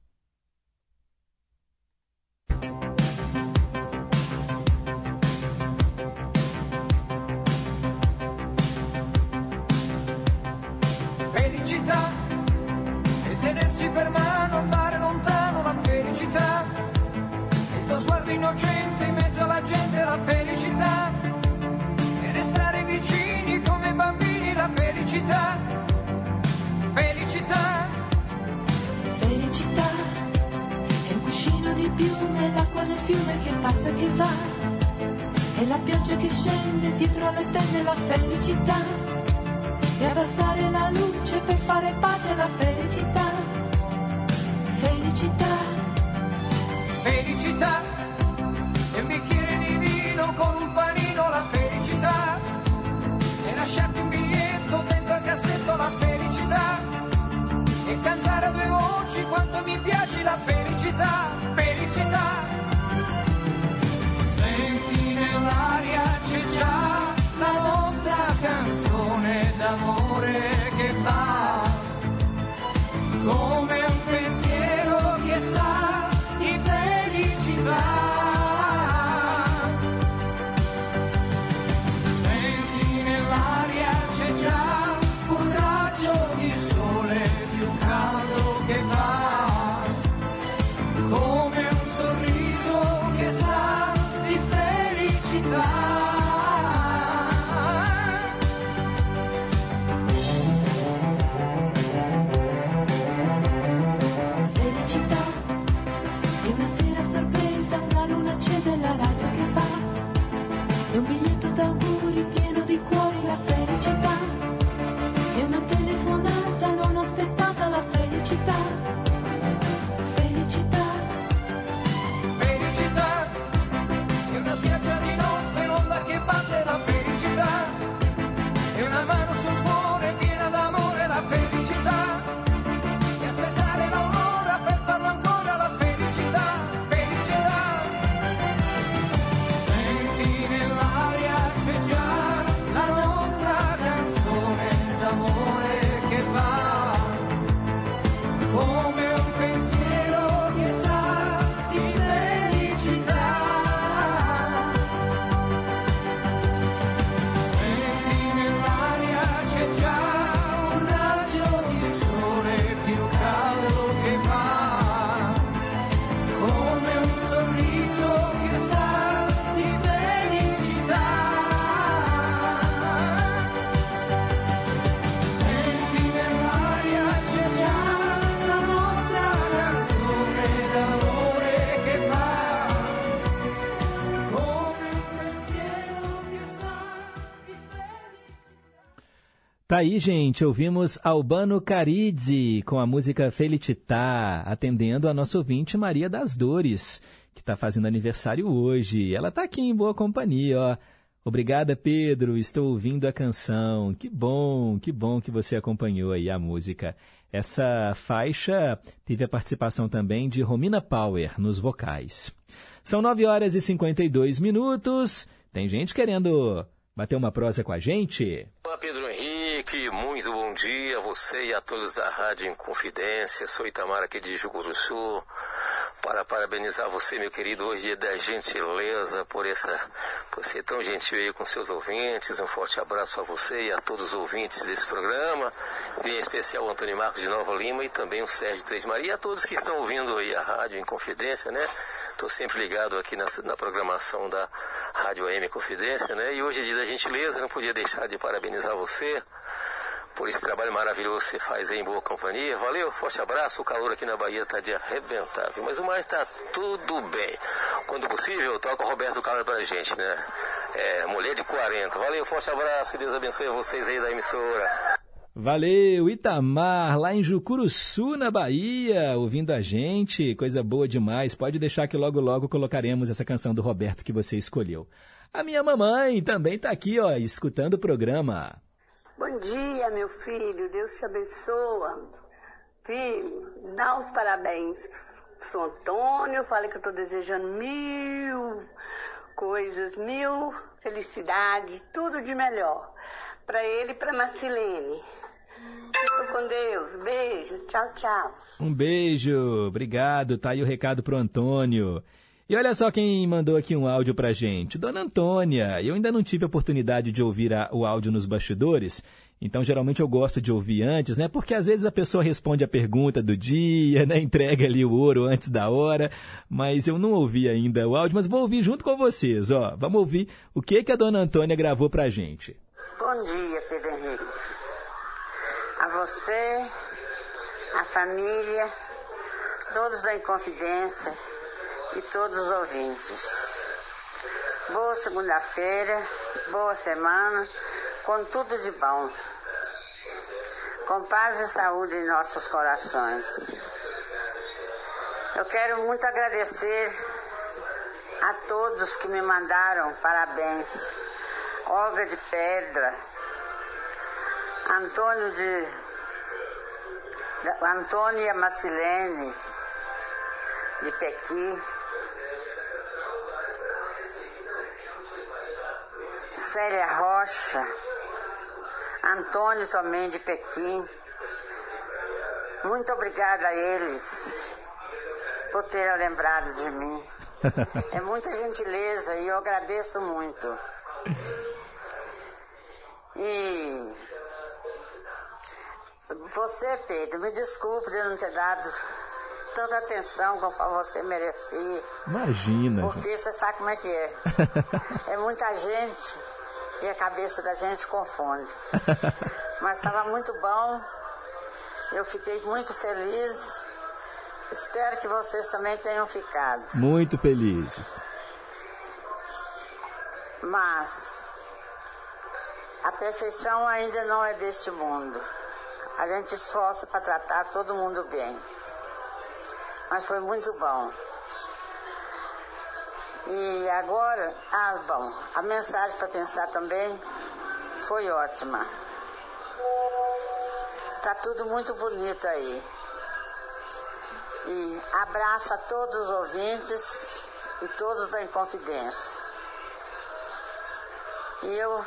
Felicità e tenersi per mano, andare lontano la felicità. Il tuo sguardo innocente in mezzo alla gente, la felicità. E restare vicini come bambini, la felicità. Felicità. Felicità è un cuscino di piume, l'acqua del fiume che passa e che va. E la pioggia che scende dietro alle tende, la felicità. E abbassare la luce per fare pace alla felicità. Felicità. Felicità. E un bicchiere di vino con un panino, la felicità. E lasciarti un voci quanto mi piace la felicità. Felicità. Senti nell'aria c'è già la nostra canzone d'amore che fa come un pensiero aí, gente, ouvimos Albano Caridze com a música Felicità, atendendo a nossa ouvinte Maria das Dores, que está fazendo aniversário hoje. Ela está aqui em boa companhia, ó. Obrigada, Pedro. Estou ouvindo a canção. Que bom, que bom que você acompanhou aí a música. Essa faixa teve a participação também de Romina Power nos vocais. São 9 horas e 52 minutos. Tem gente querendo bater uma prosa com a gente? Olá, Pedro Henrique. Muito bom dia a você e a todos da Rádio Inconfidência. Sou Itamar aqui de Jucuruçu para parabenizar você, meu querido, hoje dia da gentileza por essa, por ser tão gentil aí com seus ouvintes. Um forte abraço a você e a todos os ouvintes desse programa. E em especial o Antônio Marcos de Nova Lima e também o Sérgio Três Maria e a todos que estão ouvindo aí a rádio em Confidência, né? Estou sempre ligado aqui na, na, programação da Rádio AM Confidência, né? E hoje é dia da gentileza, não podia deixar de parabenizar você por esse trabalho maravilhoso que você faz em boa companhia. Valeu, forte abraço. O calor aqui na Bahia está de arrebentar, mas o mais está tudo bem. Quando possível, toca o Roberto Carlos para a gente, né? É, mulher de 40. Valeu, forte abraço. Que Deus abençoe vocês aí da emissora. Valeu, Itamar, lá em Jucuruçu, na Bahia, ouvindo a gente, coisa boa demais. Pode deixar que logo logo colocaremos essa canção do Roberto que você escolheu. A minha mamãe também está aqui, ó, escutando o programa. Bom dia, meu filho. Deus te abençoa. Filho, dá os parabéns pro São Antônio. Fala que eu estou desejando mil coisas, mil felicidades, tudo de melhor. Para ele e para Marcilene. Fica com Deus. Beijo. Tchau, tchau. Um beijo. Obrigado. Tá aí o recado pro Antônio. E olha só quem mandou aqui um áudio pra gente. Dona Antônia, eu ainda não tive a oportunidade de ouvir a, o áudio nos bastidores, então geralmente eu gosto de ouvir antes, né? Porque às vezes a pessoa responde a pergunta do dia, (laughs) né? Entrega ali o ouro antes da hora, mas eu não ouvi ainda o áudio, mas vou ouvir junto com vocês, ó. Vamos ouvir o que, que a Dona Antônia gravou pra gente. Bom dia, Pedro Henrique. A você, a família, todos da Inconfidência, e todos os ouvintes. Boa segunda-feira, boa semana, com tudo de bom. Com paz e saúde em nossos corações. Eu quero muito agradecer a todos que me mandaram parabéns. Olga de Pedra, Antônio de Antônia Macilene de Pequi, Célia Rocha, Antônio também de Pequim. Muito obrigada a eles por terem lembrado de mim. (laughs) É muita gentileza e eu agradeço muito. E você, Pedro, me desculpe de não ter dado tanta atenção conforme você merecia. Imagina. Porque você sabe como é que é. (laughs) é muita gente e a cabeça da gente confunde. (laughs) Mas estava muito bom. Eu fiquei muito feliz. Espero que vocês também tenham ficado. Muito felizes. Mas a perfeição ainda não é deste mundo. A gente esforça para tratar todo mundo bem mas foi muito bom. E agora, ah, bom, a mensagem para pensar também foi ótima. Tá tudo muito bonito aí. E abraço a todos os ouvintes e todos da Inconfidência. E eu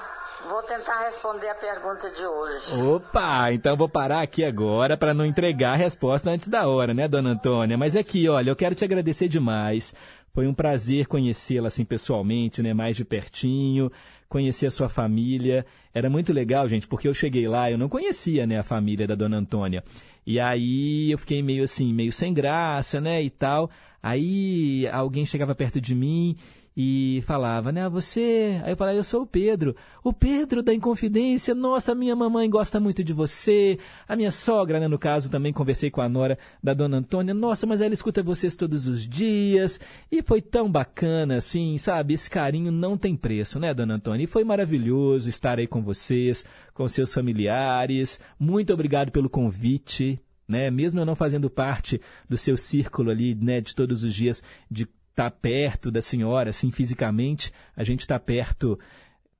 Vou tentar responder a pergunta de hoje. Opa, então vou parar aqui agora para não entregar a resposta antes da hora, né, dona Antônia? Mas aqui, olha, eu quero te agradecer demais. Foi um prazer conhecê-la assim pessoalmente, né, mais de pertinho, conhecer a sua família. Era muito legal, gente, porque eu cheguei lá, eu não conhecia, né, a família da dona Antônia. E aí eu fiquei meio assim, meio sem graça, né, e tal. Aí alguém chegava perto de mim e falava, né, você... Aí eu falava, eu sou o Pedro. O Pedro da Inconfidência, nossa, minha mamãe gosta muito de você. A minha sogra, né, no caso, também conversei com a nora da dona Antônia. Nossa, mas ela escuta vocês todos os dias. E foi tão bacana, assim, sabe? Esse carinho não tem preço, né, dona Antônia? E foi maravilhoso estar aí com vocês, com seus familiares. Muito obrigado pelo convite. Né? Mesmo eu não fazendo parte do seu círculo ali, né, de todos os dias de estar tá perto da senhora, assim, fisicamente, a gente está perto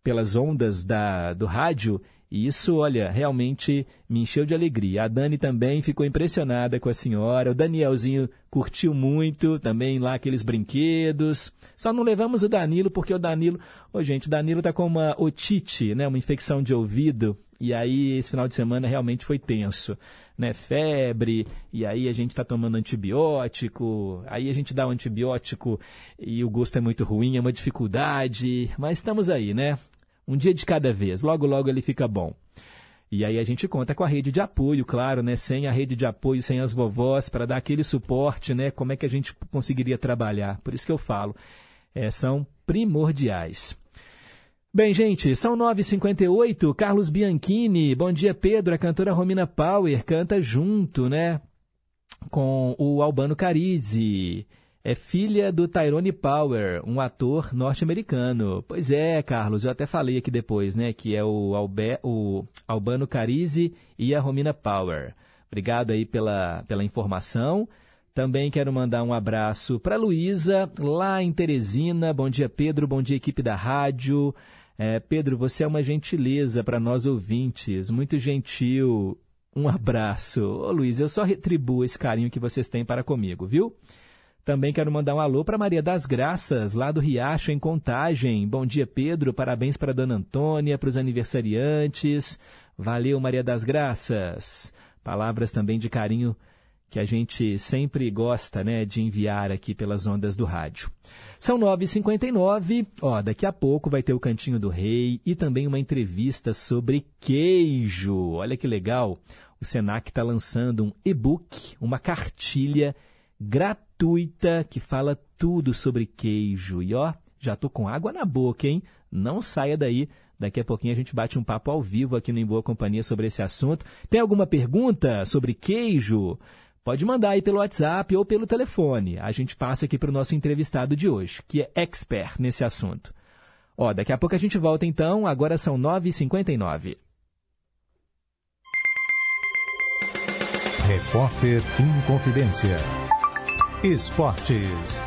pelas ondas da, do rádio, e isso, olha, realmente me encheu de alegria. A Dani também ficou impressionada com a senhora, o Danielzinho curtiu muito também lá aqueles brinquedos. Só não levamos o Danilo, porque o Danilo, ô gente, o Danilo está com uma otite, né, uma infecção de ouvido, e aí esse final de semana realmente foi tenso né, febre, e aí a gente está tomando antibiótico, aí a gente dá o um antibiótico e o gosto é muito ruim, é uma dificuldade, mas estamos aí, né? Um dia de cada vez, logo logo ele fica bom. E aí a gente conta com a rede de apoio, claro, né? Sem a rede de apoio, sem as vovós, para dar aquele suporte, né? Como é que a gente conseguiria trabalhar? Por isso que eu falo, é, são primordiais. Bem, gente, são 9h58. Carlos Bianchini, bom dia, Pedro. A cantora Romina Power canta junto, né? Com o Albano Carizzi. É filha do Tyrone Power, um ator norte-americano. Pois é, Carlos, eu até falei aqui depois, né? Que é o, Albe, o Albano Carizzi e a Romina Power. Obrigado aí pela, pela informação. Também quero mandar um abraço para Luísa, lá em Teresina. Bom dia, Pedro. Bom dia, equipe da rádio. É, Pedro, você é uma gentileza para nós ouvintes, muito gentil. Um abraço. Ô Luiz, eu só retribuo esse carinho que vocês têm para comigo, viu? Também quero mandar um alô para Maria das Graças, lá do Riacho, em Contagem. Bom dia, Pedro. Parabéns para Dona Antônia, para os aniversariantes. Valeu, Maria das Graças. Palavras também de carinho que a gente sempre gosta né, de enviar aqui pelas ondas do rádio. São 9h59, ó, daqui a pouco vai ter o Cantinho do Rei e também uma entrevista sobre queijo. Olha que legal, o Senac está lançando um e-book, uma cartilha gratuita que fala tudo sobre queijo. E ó, já tô com água na boca, hein? Não saia daí. Daqui a pouquinho a gente bate um papo ao vivo aqui no Em Boa Companhia sobre esse assunto. Tem alguma pergunta sobre queijo? Pode mandar aí pelo WhatsApp ou pelo telefone. A gente passa aqui para o nosso entrevistado de hoje, que é expert nesse assunto. Ó, daqui a pouco a gente volta então, agora são 9h59. Repórter em Confidência. Esportes.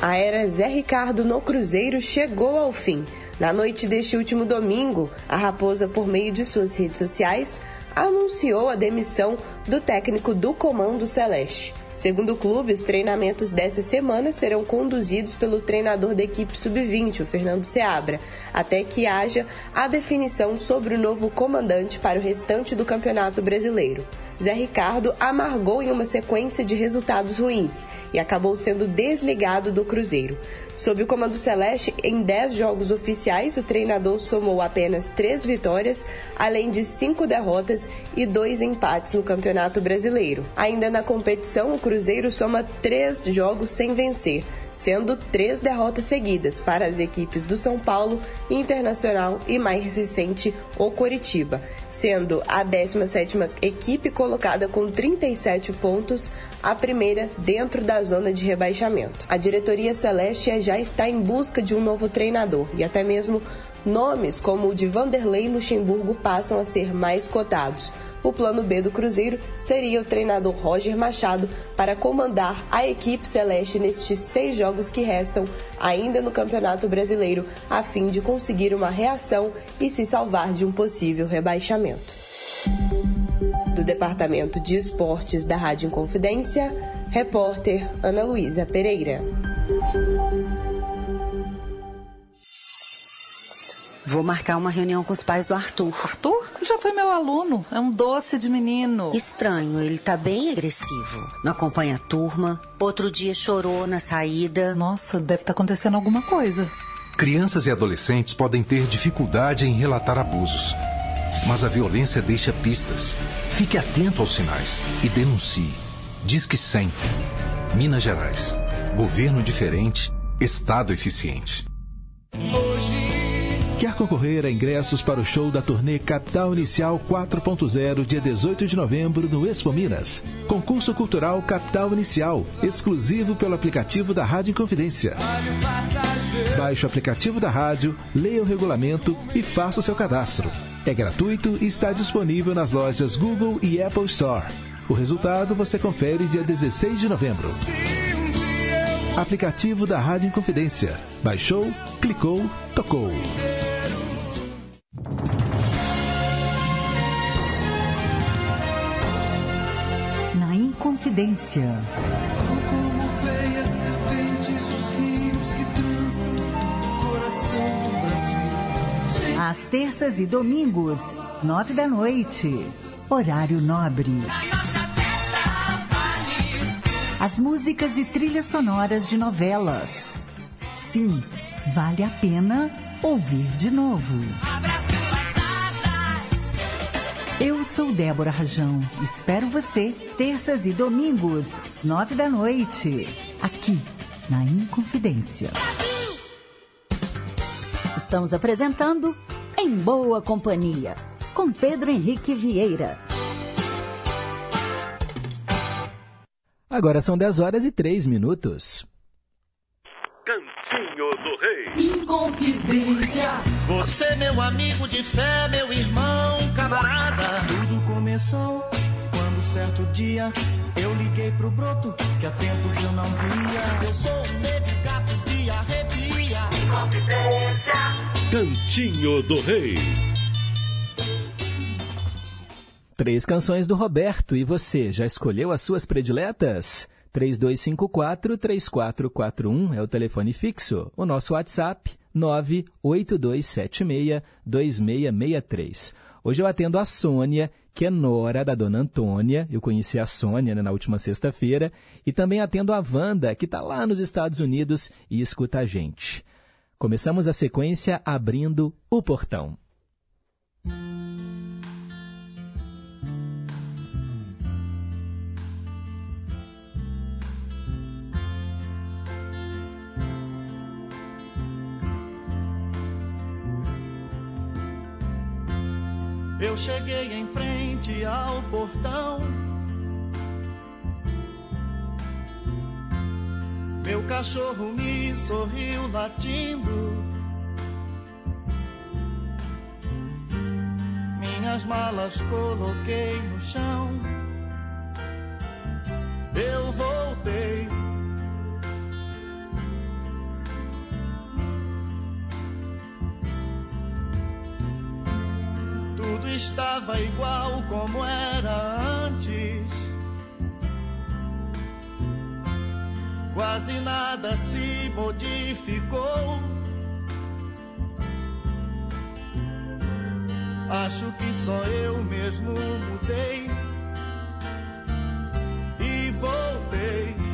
A era Zé Ricardo no Cruzeiro chegou ao fim. Na noite deste último domingo, a Raposa, por meio de suas redes sociais, anunciou a demissão do técnico do Comando Celeste. Segundo o clube, os treinamentos dessa semana serão conduzidos pelo treinador da equipe sub-20, o Fernando Seabra, até que haja a definição sobre o novo comandante para o restante do Campeonato Brasileiro. Zé Ricardo amargou em uma sequência de resultados ruins e acabou sendo desligado do Cruzeiro. Sob o comando celeste, em 10 jogos oficiais, o treinador somou apenas 3 vitórias, além de 5 derrotas e 2 empates no Campeonato Brasileiro. Ainda na competição, o Cruzeiro soma 3 jogos sem vencer, sendo três derrotas seguidas para as equipes do São Paulo, Internacional e mais recente o Coritiba, sendo a 17ª equipe colocada com 37 pontos, a primeira dentro da zona de rebaixamento. A diretoria celeste já está em busca de um novo treinador e até mesmo nomes como o de Vanderlei Luxemburgo passam a ser mais cotados o plano B do Cruzeiro seria o treinador Roger Machado para comandar a equipe celeste nestes seis jogos que restam ainda no Campeonato Brasileiro, a fim de conseguir uma reação e se salvar de um possível rebaixamento. Do Departamento de Esportes da Rádio Inconfidência, repórter Ana Luísa Pereira. Vou marcar uma reunião com os pais do Arthur. Arthur? Já foi meu aluno. É um doce de menino. Estranho, ele tá bem agressivo. Não acompanha a turma. Outro dia chorou na saída. Nossa, deve estar tá acontecendo alguma coisa. Crianças e adolescentes podem ter dificuldade em relatar abusos. Mas a violência deixa pistas. Fique atento aos sinais e denuncie. Diz que 100. Minas Gerais. Governo diferente, Estado eficiente. Quer concorrer a ingressos para o show da turnê Capital Inicial 4.0, dia 18 de novembro, no Expo Minas? Concurso Cultural Capital Inicial, exclusivo pelo aplicativo da Rádio Inconfidência. Baixe o aplicativo da rádio, leia o regulamento e faça o seu cadastro. É gratuito e está disponível nas lojas Google e Apple Store. O resultado você confere dia 16 de novembro. Aplicativo da Rádio Inconfidência. Baixou, clicou, tocou. Inconfidência. São como serpentes os rios que trançam o coração do Brasil. Às terças e domingos, nove da noite. Horário nobre. As músicas e trilhas sonoras de novelas. Sim, vale a pena ouvir de novo. Eu sou Débora Rajão. Espero você terças e domingos, nove da noite, aqui na Inconfidência. Estamos apresentando Em Boa Companhia, com Pedro Henrique Vieira. Agora são 10 horas e 3 minutos. Rei. Inconfidência. Você, meu amigo de fé, meu irmão, camarada. Tudo começou quando certo dia eu liguei pro broto que há tempos eu não via. Eu sou um negro gato de arrepia. Inconfidência. Cantinho do Rei. Três canções do Roberto. E você, já escolheu as suas prediletas? 3254-3441 é o telefone fixo. O nosso WhatsApp, 98276-2663. Hoje eu atendo a Sônia, que é nora da dona Antônia. Eu conheci a Sônia né, na última sexta-feira. E também atendo a Wanda, que está lá nos Estados Unidos e escuta a gente. Começamos a sequência abrindo o portão. Eu cheguei em frente ao portão. Meu cachorro me sorriu latindo. Minhas malas coloquei no chão. Eu voltei. Estava igual como era antes. Quase nada se modificou. Acho que só eu mesmo mudei e voltei.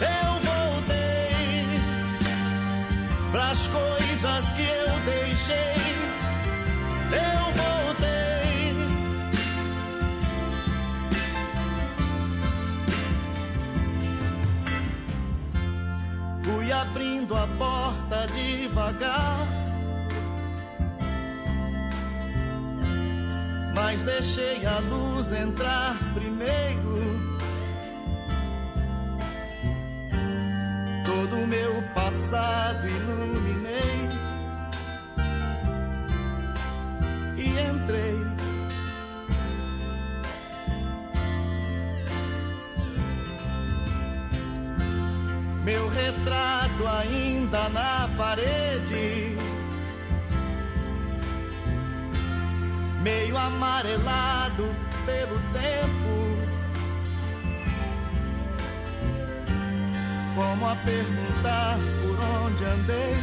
Eu voltei pras coisas que eu deixei. Eu voltei. Fui abrindo a porta devagar. Mas deixei a luz entrar primeiro. Meu passado iluminei. E entrei. Meu retrato ainda na parede. Meio amarelado pelo tempo. Como a perguntar por onde andei.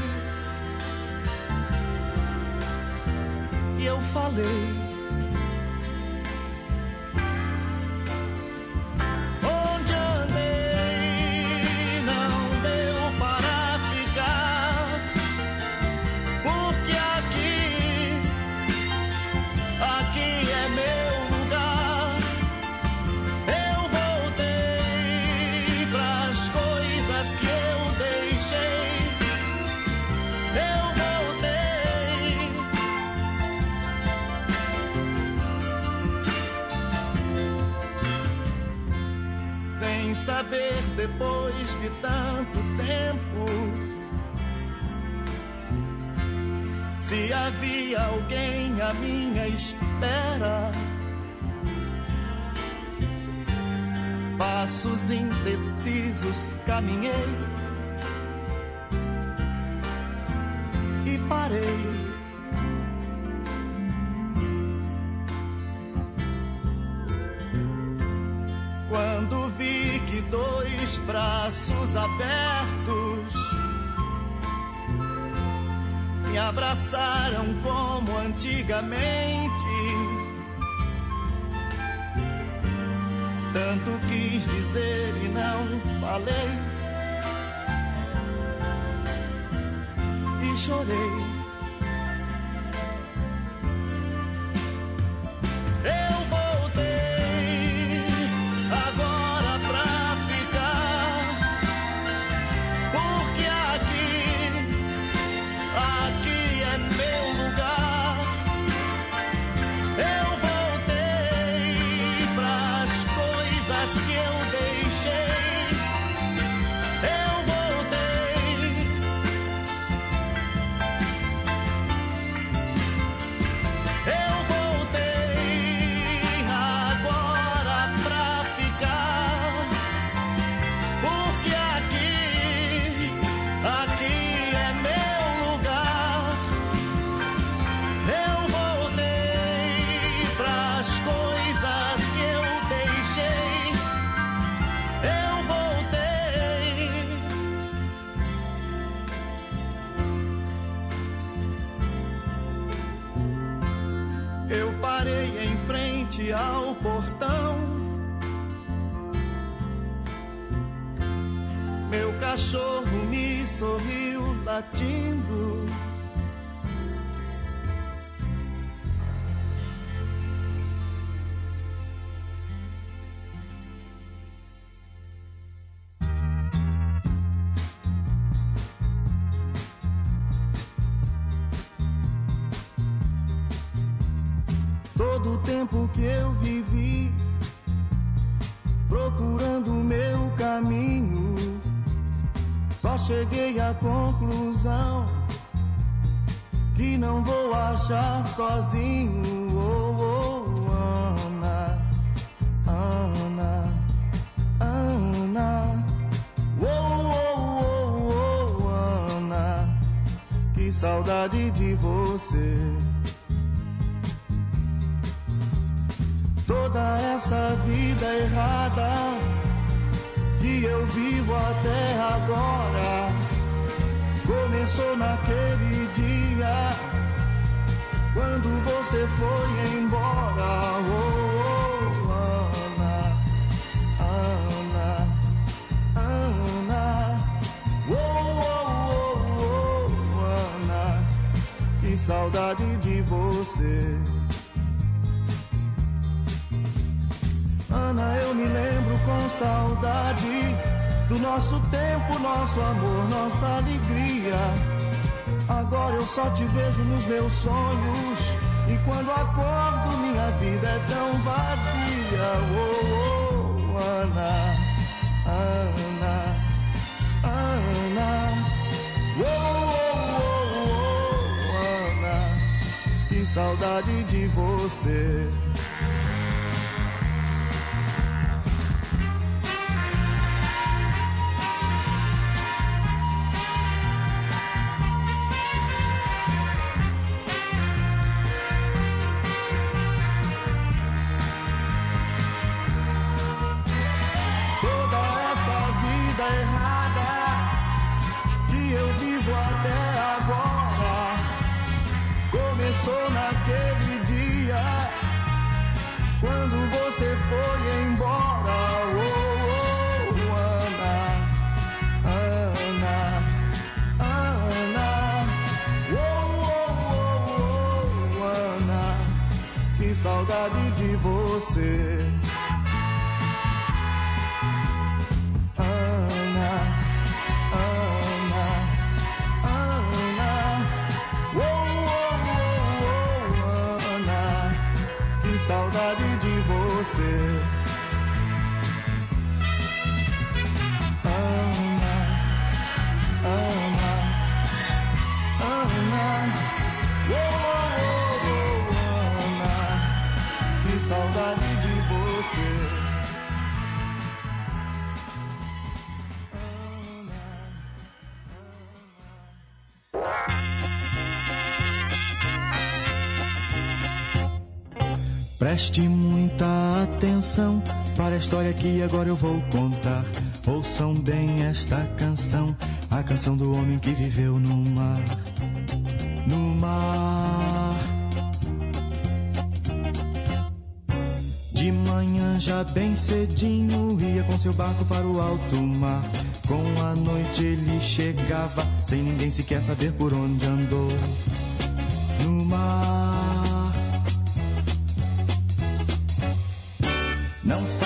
E eu falei. Saber depois de tanto tempo se havia alguém à minha espera. Passos indecisos caminhei abertos me abraçaram como antigamente. Tanto quis dizer e não falei. E chorei. Eu parei em frente ao portão. Meu cachorro me sorriu latindo. Achar sozinho. Oh, oh, Ana, Ana, Ana. Oh, oh, oh, oh, Ana, que saudade de você. toda essa vida errada que eu vivo até agora começou naquele dia quando você foi embora. Oh, oh, Ana, Ana, Ana. Oh, oh, oh, oh, Ana, que saudade de você. Ana, eu me lembro com saudade do nosso tempo, nosso amor, nossa alegria. Agora eu só te vejo nos meus sonhos. Quando acordo, minha vida é tão vazia. Oh, oh, Ana, Ana, Ana. Oh, oh, oh, oh, Ana, que saudade de você. Você. Preste muita atenção para a história que agora eu vou contar. Ouçam bem esta canção, a canção do homem que viveu no mar. No mar. De manhã já bem cedinho ia com seu barco para o alto mar. Com a noite ele chegava, sem ninguém sequer saber por onde andou. No mar.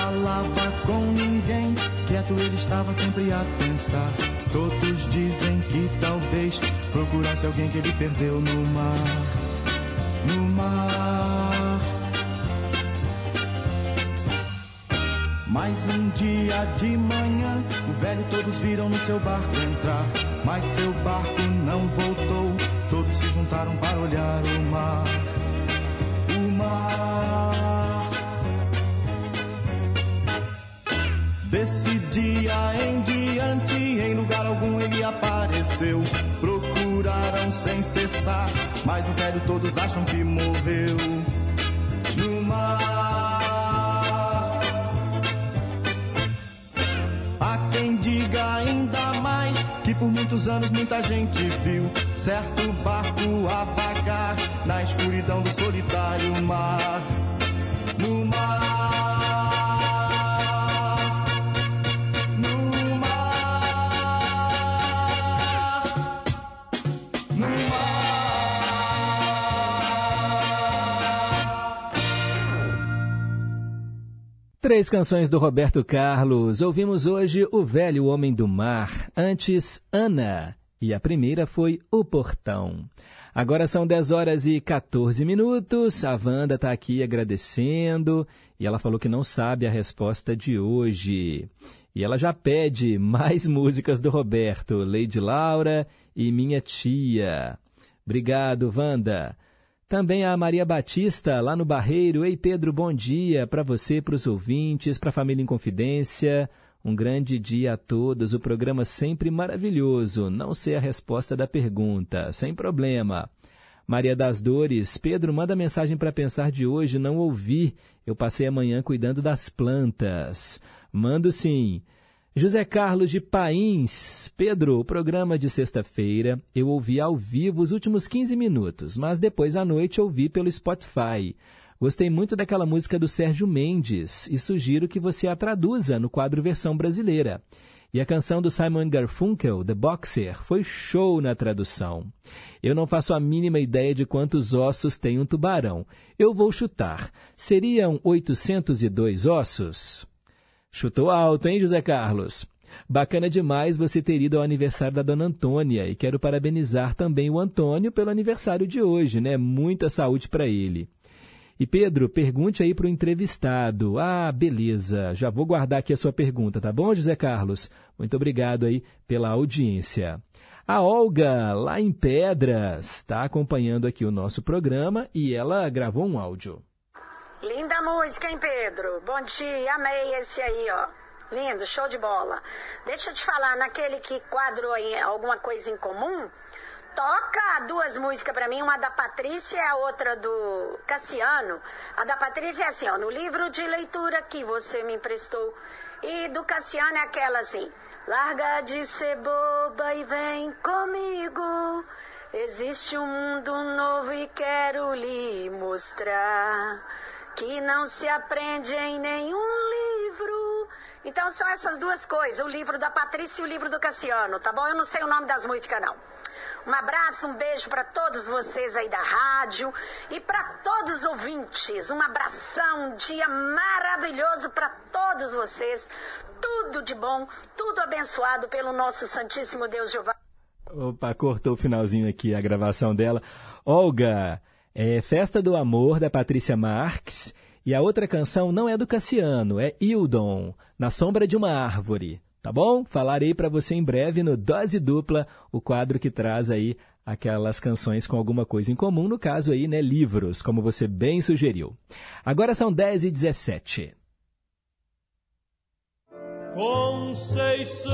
Falava com ninguém, quieto ele estava sempre a pensar. Todos dizem que talvez procurasse alguém que ele perdeu no mar. No mar. Mais um dia de manhã, o velho todos viram no seu barco entrar. Mas seu barco não voltou, todos se juntaram para olhar o mar. O mar. Dia em diante, em lugar algum ele apareceu. Procuraram sem cessar, mas o velho todos acham que morreu. No mar. Há quem diga ainda mais que por muitos anos muita gente viu certo barco a vagar na escuridão do solitário mar. Três canções do Roberto Carlos. Ouvimos hoje O Velho Homem do Mar, antes Ana, e a primeira foi O Portão. Agora são 10 horas e 14 minutos. A Wanda está aqui agradecendo e ela falou que não sabe a resposta de hoje. E ela já pede mais (laughs) músicas do Roberto, Lady Laura e Minha Tia. Obrigado, Wanda. Também a Maria Batista, lá no Barreiro. Ei, Pedro, bom dia para você, para os ouvintes, para a família em Confidência. Um grande dia a todos. O programa sempre maravilhoso. Não sei a resposta da pergunta. Sem problema. Maria das Dores, Pedro, manda mensagem para pensar de hoje. Não ouvi. Eu passei a manhã cuidando das plantas. Mando sim. José Carlos de Pains. Pedro, o programa de sexta-feira eu ouvi ao vivo os últimos 15 minutos, mas depois à noite ouvi pelo Spotify. Gostei muito daquela música do Sérgio Mendes e sugiro que você a traduza no quadro versão brasileira. E a canção do Simon Garfunkel, The Boxer, foi show na tradução. Eu não faço a mínima ideia de quantos ossos tem um tubarão. Eu vou chutar. Seriam 802 ossos? Chutou alto, hein, José Carlos? Bacana demais você ter ido ao aniversário da dona Antônia e quero parabenizar também o Antônio pelo aniversário de hoje, né? Muita saúde para ele. E Pedro, pergunte aí para o entrevistado. Ah, beleza. Já vou guardar aqui a sua pergunta, tá bom, José Carlos? Muito obrigado aí pela audiência. A Olga, lá em Pedras, está acompanhando aqui o nosso programa e ela gravou um áudio. Linda música, hein, Pedro? Bom dia, amei esse aí, ó. Lindo, show de bola. Deixa eu te falar, naquele que quadro aí, alguma coisa em comum, toca duas músicas para mim, uma da Patrícia e a outra do Cassiano. A da Patrícia é assim, ó, no livro de leitura que você me emprestou. E do Cassiano é aquela assim, larga de ser boba e vem comigo. Existe um mundo novo e quero lhe mostrar que não se aprende em nenhum livro. Então são essas duas coisas, o livro da Patrícia e o livro do Cassiano, tá bom? Eu não sei o nome das músicas não. Um abraço, um beijo para todos vocês aí da rádio e para todos os ouvintes. Um abração, um dia maravilhoso para todos vocês. Tudo de bom, tudo abençoado pelo nosso Santíssimo Deus Jeová. Opa, cortou o finalzinho aqui a gravação dela. Olga, é Festa do Amor da Patrícia Marques e a outra canção não é do Cassiano, é Hildon, Na Sombra de uma Árvore. Tá bom? Falarei para você em breve no Dose Dupla, o quadro que traz aí aquelas canções com alguma coisa em comum, no caso aí, né, livros, como você bem sugeriu. Agora são 10 e 17. Conceição,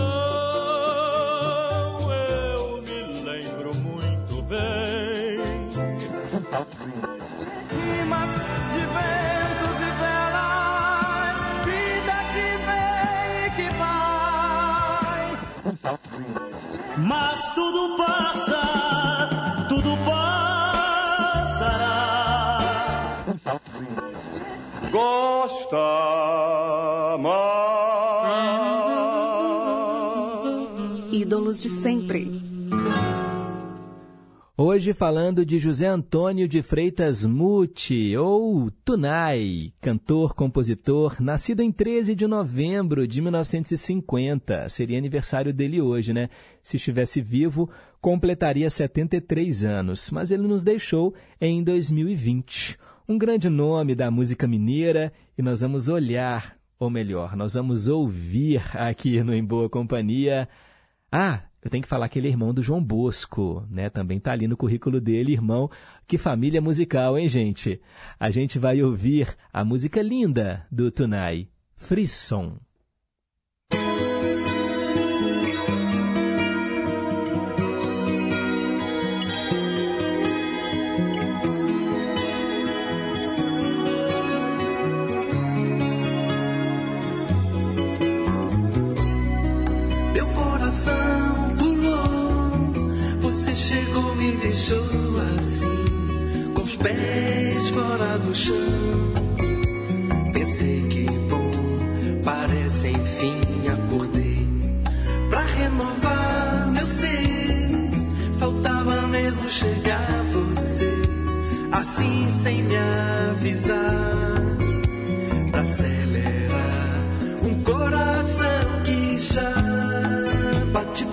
Rimas de ventos e velas, vida que vem e que vai. Mas tudo passa, tudo passará. Gosta mais. Ídolos de sempre. Hoje falando de José Antônio de Freitas Muti, ou Tunai, cantor, compositor, nascido em 13 de novembro de 1950. Seria aniversário dele hoje, né? Se estivesse vivo, completaria 73 anos, mas ele nos deixou em 2020. Um grande nome da música mineira e nós vamos olhar, ou melhor, nós vamos ouvir aqui no Em Boa Companhia. Ah, eu tenho que falar que ele é irmão do João Bosco, né? Também tá ali no currículo dele, irmão. Que família musical, hein, gente? A gente vai ouvir a música linda do Tunai, Frisson. Pés fora do chão. Pensei que bom, parece enfim acordei. Pra renovar meu ser, faltava mesmo chegar você, assim sem me avisar. Pra acelerar um coração que já bate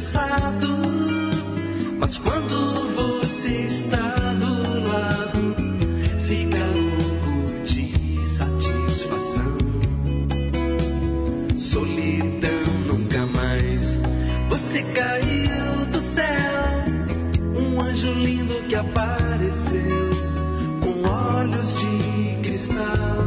cansado, mas quando você está do lado, fica louco de satisfação. Solidão nunca mais. Você caiu do céu, um anjo lindo que apareceu com olhos de cristal.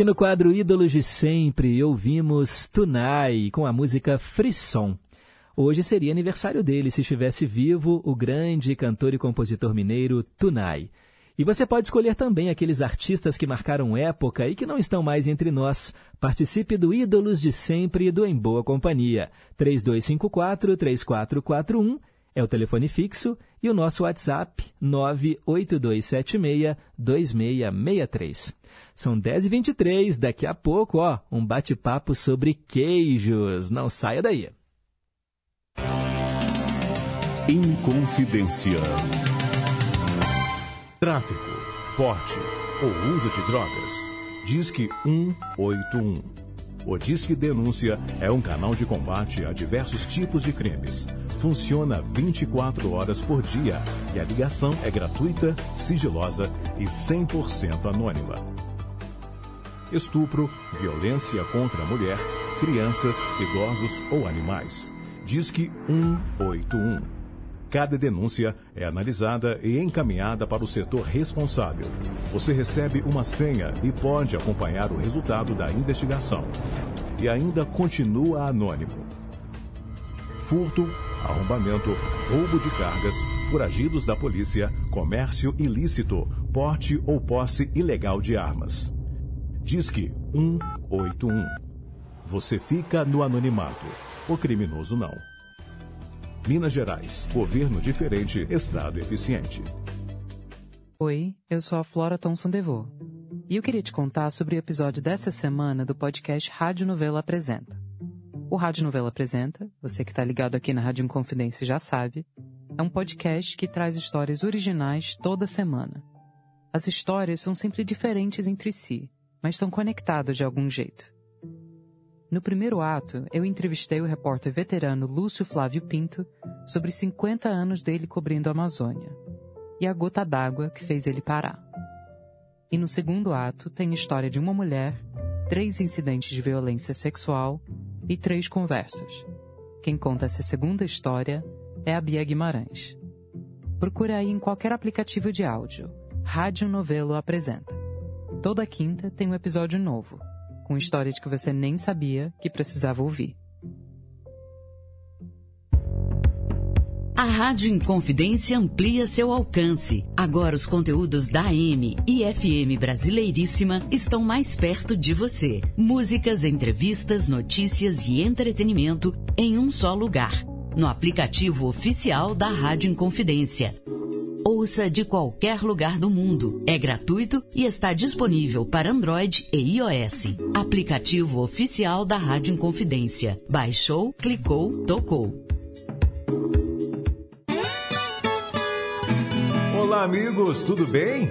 Aqui no quadro Ídolos de Sempre, ouvimos Tunai com a música Frisson. Hoje seria aniversário dele, se estivesse vivo, o grande cantor e compositor mineiro Tunai. E você pode escolher também aqueles artistas que marcaram época e que não estão mais entre nós. Participe do Ídolos de Sempre e do Em Boa Companhia. 3254-3441 é o telefone fixo e o nosso WhatsApp 98276-2663. São 10h23, daqui a pouco, ó, um bate-papo sobre queijos. Não saia daí. Inconfidência. Tráfico, porte ou uso de drogas. Disque 181. O Disque Denúncia é um canal de combate a diversos tipos de crimes. Funciona 24 horas por dia e a ligação é gratuita, sigilosa e 100% anônima. Estupro, violência contra a mulher, crianças, idosos ou animais. Disque 181. Cada denúncia é analisada e encaminhada para o setor responsável. Você recebe uma senha e pode acompanhar o resultado da investigação. E ainda continua anônimo. Furto, arrombamento, roubo de cargas, foragidos da polícia, comércio ilícito, porte ou posse ilegal de armas. Disque 181. Você fica no anonimato. O criminoso não. Minas Gerais. Governo diferente, Estado eficiente. Oi, eu sou a Flora Thomson Devô. E eu queria te contar sobre o episódio dessa semana do podcast Rádio Novela Apresenta. O Rádio Novela Apresenta, você que está ligado aqui na Rádio Inconfidência já sabe, é um podcast que traz histórias originais toda semana. As histórias são sempre diferentes entre si, mas são conectadas de algum jeito. No primeiro ato, eu entrevistei o repórter veterano Lúcio Flávio Pinto sobre 50 anos dele cobrindo a Amazônia e a gota d'água que fez ele parar. E no segundo ato, tem a história de uma mulher, três incidentes de violência sexual e três conversas. Quem conta essa segunda história é a Bia Guimarães. Procure aí em qualquer aplicativo de áudio. Rádio Novelo apresenta. Toda quinta tem um episódio novo com histórias que você nem sabia que precisava ouvir. A Rádio Inconfidência amplia seu alcance. Agora os conteúdos da AM e FM Brasileiríssima estão mais perto de você. Músicas, entrevistas, notícias e entretenimento em um só lugar. No aplicativo oficial da Rádio Inconfidência. Ouça de qualquer lugar do mundo. É gratuito e está disponível para Android e iOS. Aplicativo oficial da Rádio Inconfidência. Baixou, clicou, tocou. Olá, amigos, tudo bem?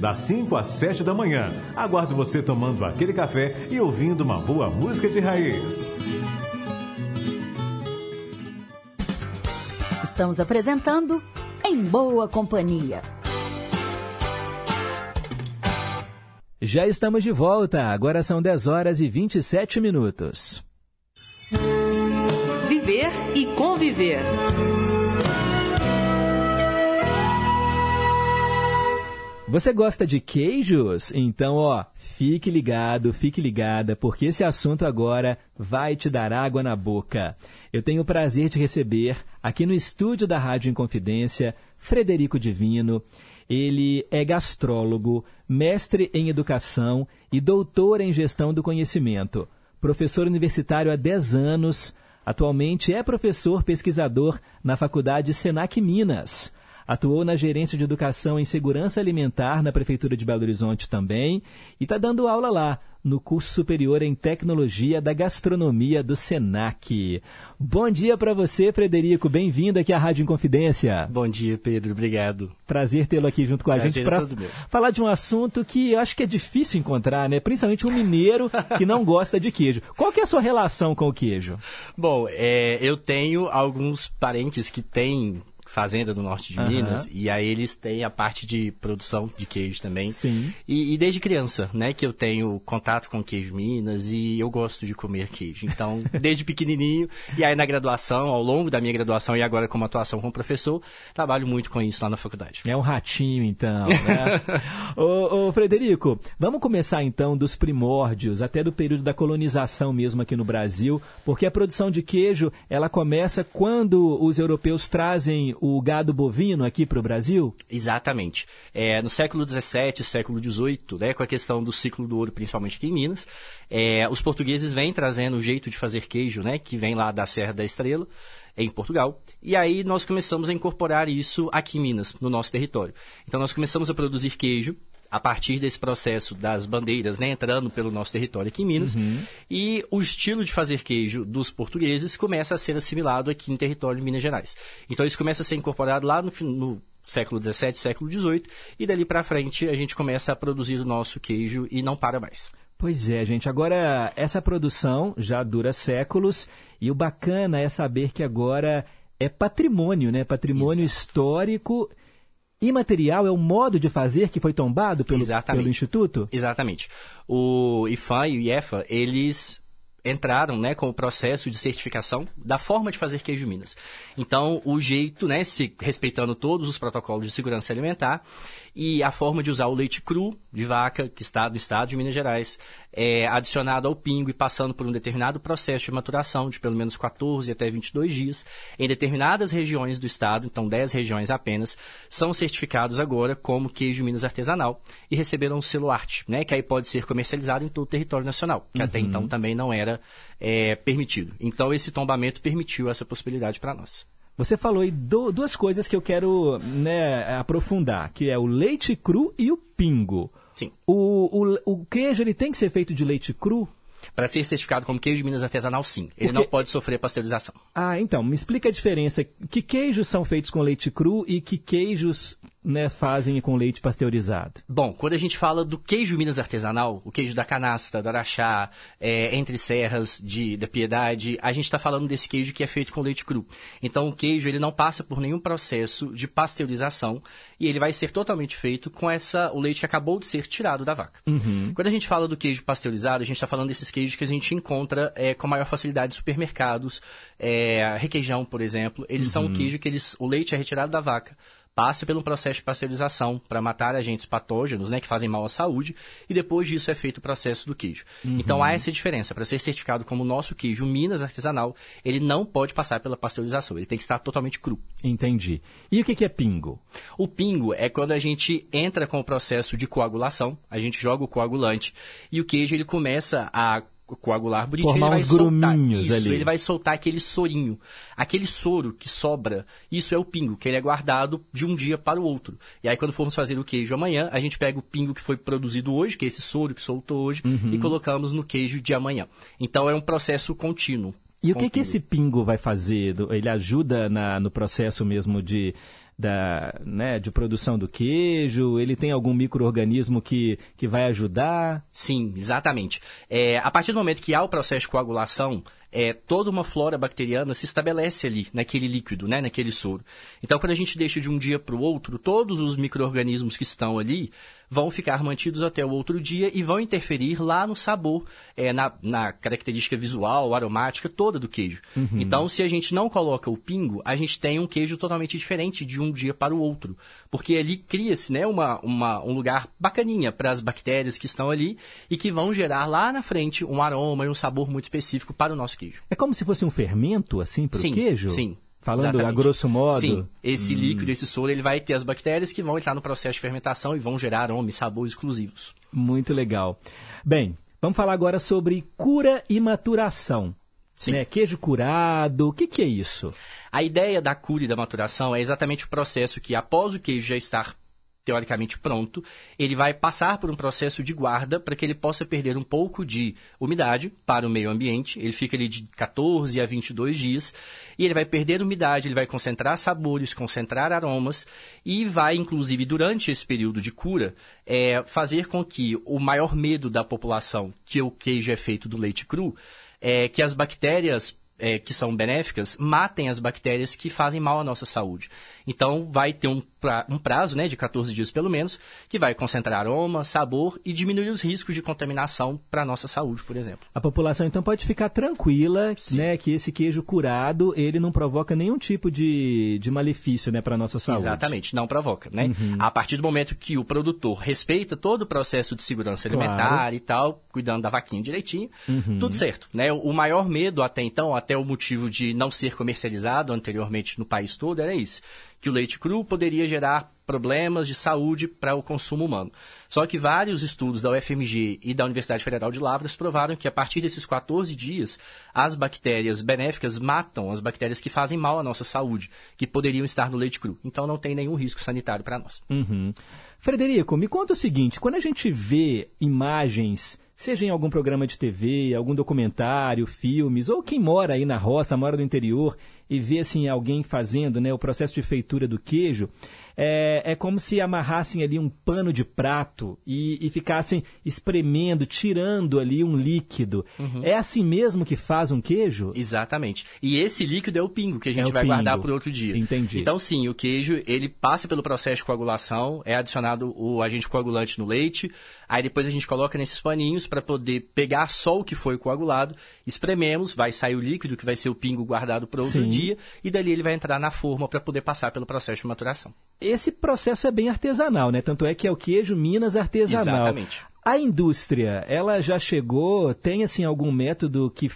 das 5 às 7 da manhã. Aguardo você tomando aquele café e ouvindo uma boa música de raiz. Estamos apresentando Em Boa Companhia. Já estamos de volta, agora são 10 horas e 27 minutos. Viver e conviver. Você gosta de queijos? Então, ó, fique ligado, fique ligada, porque esse assunto agora vai te dar água na boca. Eu tenho o prazer de receber aqui no estúdio da Rádio Inconfidência Frederico Divino. Ele é gastrólogo, mestre em educação e doutor em gestão do conhecimento. Professor universitário há 10 anos, atualmente é professor pesquisador na Faculdade Senac Minas. Atuou na Gerência de Educação em Segurança Alimentar na Prefeitura de Belo Horizonte também e está dando aula lá no curso superior em Tecnologia da Gastronomia do Senac. Bom dia para você, Frederico. Bem-vindo aqui à Rádio Inconfidência. Bom dia, Pedro. Obrigado. Prazer tê-lo aqui junto com a Prazer gente é para meu. falar de um assunto que eu acho que é difícil encontrar, né? Principalmente um mineiro que não gosta de queijo. Qual que é a sua relação com o queijo? Bom, é, eu tenho alguns parentes que têm fazenda no norte de Aham. Minas e aí eles têm a parte de produção de queijo também. Sim. E, e desde criança, né, que eu tenho contato com queijo Minas e eu gosto de comer queijo. Então, (laughs) desde pequenininho e aí na graduação, ao longo da minha graduação e agora como atuação como professor, trabalho muito com isso lá na faculdade. É um ratinho, então, né? (laughs) ô, ô, Frederico, vamos começar então dos primórdios, até do período da colonização mesmo aqui no Brasil, porque a produção de queijo, ela começa quando os europeus trazem o gado bovino aqui para o Brasil? Exatamente. É, no século XVII, século XVIII, né, com a questão do ciclo do ouro, principalmente aqui em Minas, é, os portugueses vêm trazendo o jeito de fazer queijo, né, que vem lá da Serra da Estrela, em Portugal. E aí nós começamos a incorporar isso aqui em Minas, no nosso território. Então nós começamos a produzir queijo a partir desse processo das bandeiras, né, entrando pelo nosso território aqui em Minas. E o estilo de fazer queijo dos portugueses começa a ser assimilado aqui em território de Minas Gerais. Então isso começa a ser incorporado lá no, no século XVII, século XVIII, e dali para frente a gente começa a produzir o nosso queijo e não para mais. Pois é, gente. Agora, essa produção já dura séculos e o bacana é saber que agora é patrimônio, né? Patrimônio histórico imaterial, é o modo de fazer que foi tombado pelo, Exatamente. pelo Instituto? Exatamente. O IFAM e o IEFA, eles entraram né, com o processo de certificação da forma de fazer queijo Minas. Então, o jeito, né, se respeitando todos os protocolos de segurança alimentar e a forma de usar o leite cru de vaca, que está no estado de Minas Gerais, é, adicionado ao pingo e passando por um determinado processo de maturação de pelo menos 14 até 22 dias, em determinadas regiões do estado, então 10 regiões apenas, são certificados agora como queijo Minas artesanal e receberam o selo arte, né, que aí pode ser comercializado em todo o território nacional, que até Uhum. então também não era é, permitido. Então esse tombamento permitiu essa possibilidade para nós. Você falou aí do- duas coisas que eu quero né, aprofundar, que é o leite cru e o pingo. Sim. O, o, o queijo ele tem que ser feito de leite cru? Para ser certificado como queijo Minas artesanal, sim. Ele Porque- não pode sofrer pasteurização. Ah, então, me explica a diferença. Que queijos são feitos com leite cru e que queijos né, fazem com leite pasteurizado? Bom, quando a gente fala do queijo Minas artesanal, o queijo da canasta, do araxá, é, entre serras, de, da piedade, a gente está falando desse queijo que é feito com leite cru. Então, o queijo ele não passa por nenhum processo de pasteurização e ele vai ser totalmente feito com essa o leite que acabou de ser tirado da vaca. Uhum. Quando a gente fala do queijo pasteurizado, a gente está falando desses queijos que a gente encontra é, com maior facilidade em supermercados, é, requeijão, por exemplo. Eles são Uhum. um queijo que eles, o leite é retirado da vaca, passa pelo processo de pasteurização para matar agentes patógenos, né, que fazem mal à saúde, e depois disso é feito o processo do queijo. Uhum. Então há essa diferença. Para ser certificado como nosso queijo Minas artesanal, ele não pode passar pela pasteurização, ele tem que estar totalmente cru. Entendi. E o que é pingo? O pingo é quando a gente entra com o processo de coagulação, a gente joga o coagulante e o queijo ele começa a coagular bonitinho, Formar ele vai uns soltar gruminhos isso, ali. ele vai soltar aquele sorinho, aquele soro que sobra, isso é o pingo, que ele é guardado de um dia para o outro. E aí quando formos fazer o queijo amanhã, a gente pega o pingo que foi produzido hoje, que é esse soro que soltou hoje, Uhum. e colocamos no queijo de amanhã. Então é um processo contínuo. E o que, que esse pingo vai fazer? Ele ajuda na- no processo mesmo de, da, né, de produção do queijo? Ele tem algum micro-organismo que, que vai ajudar? Sim, exatamente. É, a partir do momento que há o processo de coagulação, é, toda uma flora bacteriana se estabelece ali, naquele líquido, né, naquele soro. Então, quando a gente deixa de um dia para o outro, todos os micro-organismos que estão ali vão ficar mantidos até o outro dia e vão interferir lá no sabor, é, na, na característica visual, aromática toda do queijo. Uhum. Então, se a gente não coloca o pingo, a gente tem um queijo totalmente diferente de um dia para o outro. Porque ali cria-se né, uma, uma- um lugar bacaninha para as bactérias que estão ali e que vão gerar lá na frente um aroma e um sabor muito específico para o nosso queijo. É como se fosse um fermento, assim, para o queijo? sim. Falando a Exatamente. grosso modo? Sim, esse Hum. líquido, esse soro, ele vai ter as bactérias que vão entrar no processo de fermentação e vão gerar aroma e sabor exclusivos. Muito legal. Bem, vamos falar agora sobre cura e maturação. né? Queijo curado, o que, que é isso? A ideia da cura e da maturação é exatamente o processo que, após o queijo já estar teoricamente pronto, ele vai passar por um processo de guarda para que ele possa perder um pouco de umidade para o meio ambiente. Ele fica ali de 14 a 22 dias e ele vai perder umidade, ele vai concentrar sabores, concentrar aromas e vai, inclusive, durante esse período de cura, é, fazer com que o maior medo da população, que o queijo é feito do leite cru, é que as bactérias é, que são benéficas matem as bactérias que fazem mal à nossa saúde. Então, vai ter um, pra, um prazo né, de 14 dias pelo menos, que vai concentrar aroma, sabor e diminuir os riscos de contaminação para a nossa saúde, por exemplo. A população, então, pode ficar tranquila né, que esse queijo curado, ele não provoca nenhum tipo de, de malefício né, para a nossa saúde. Exatamente, não provoca. Né? Uhum. A partir do momento que o produtor respeita todo o processo de segurança alimentar claro. e tal, cuidando da vaquinha direitinho, uhum. tudo certo. Né? O maior medo até então, até o motivo de não ser comercializado anteriormente no país todo, era isso que o leite cru poderia gerar problemas de saúde para o consumo humano. Só que vários estudos da UFMG e da Universidade Federal de Lavras provaram que a partir desses 14 dias, as bactérias benéficas matam as bactérias que fazem mal à nossa saúde, que poderiam estar no leite cru. Então não tem nenhum risco sanitário para nós. Uhum. Frederico, me conta o seguinte: quando a gente vê imagens seja em algum programa de TV, algum documentário, filmes, ou quem mora aí na roça, mora no interior e vê assim alguém fazendo né, o processo de feitura do queijo, é, é como se amarrassem ali um pano de prato e, e ficassem espremendo, tirando ali um líquido. Uhum. É assim mesmo que faz um queijo? Exatamente. E esse líquido é o pingo que a gente é vai pingo. guardar por outro dia. Entendi. Então, sim, o queijo ele passa pelo processo de coagulação, é adicionado o agente coagulante no leite, aí depois a gente coloca nesses paninhos para poder pegar só o que foi coagulado, esprememos, vai sair o líquido que vai ser o pingo guardado para outro sim. dia e dali ele vai entrar na forma para poder passar pelo processo de maturação esse processo é bem artesanal, né? Tanto é que é o queijo Minas artesanal. Exatamente. A indústria, ela já chegou, tem assim algum método que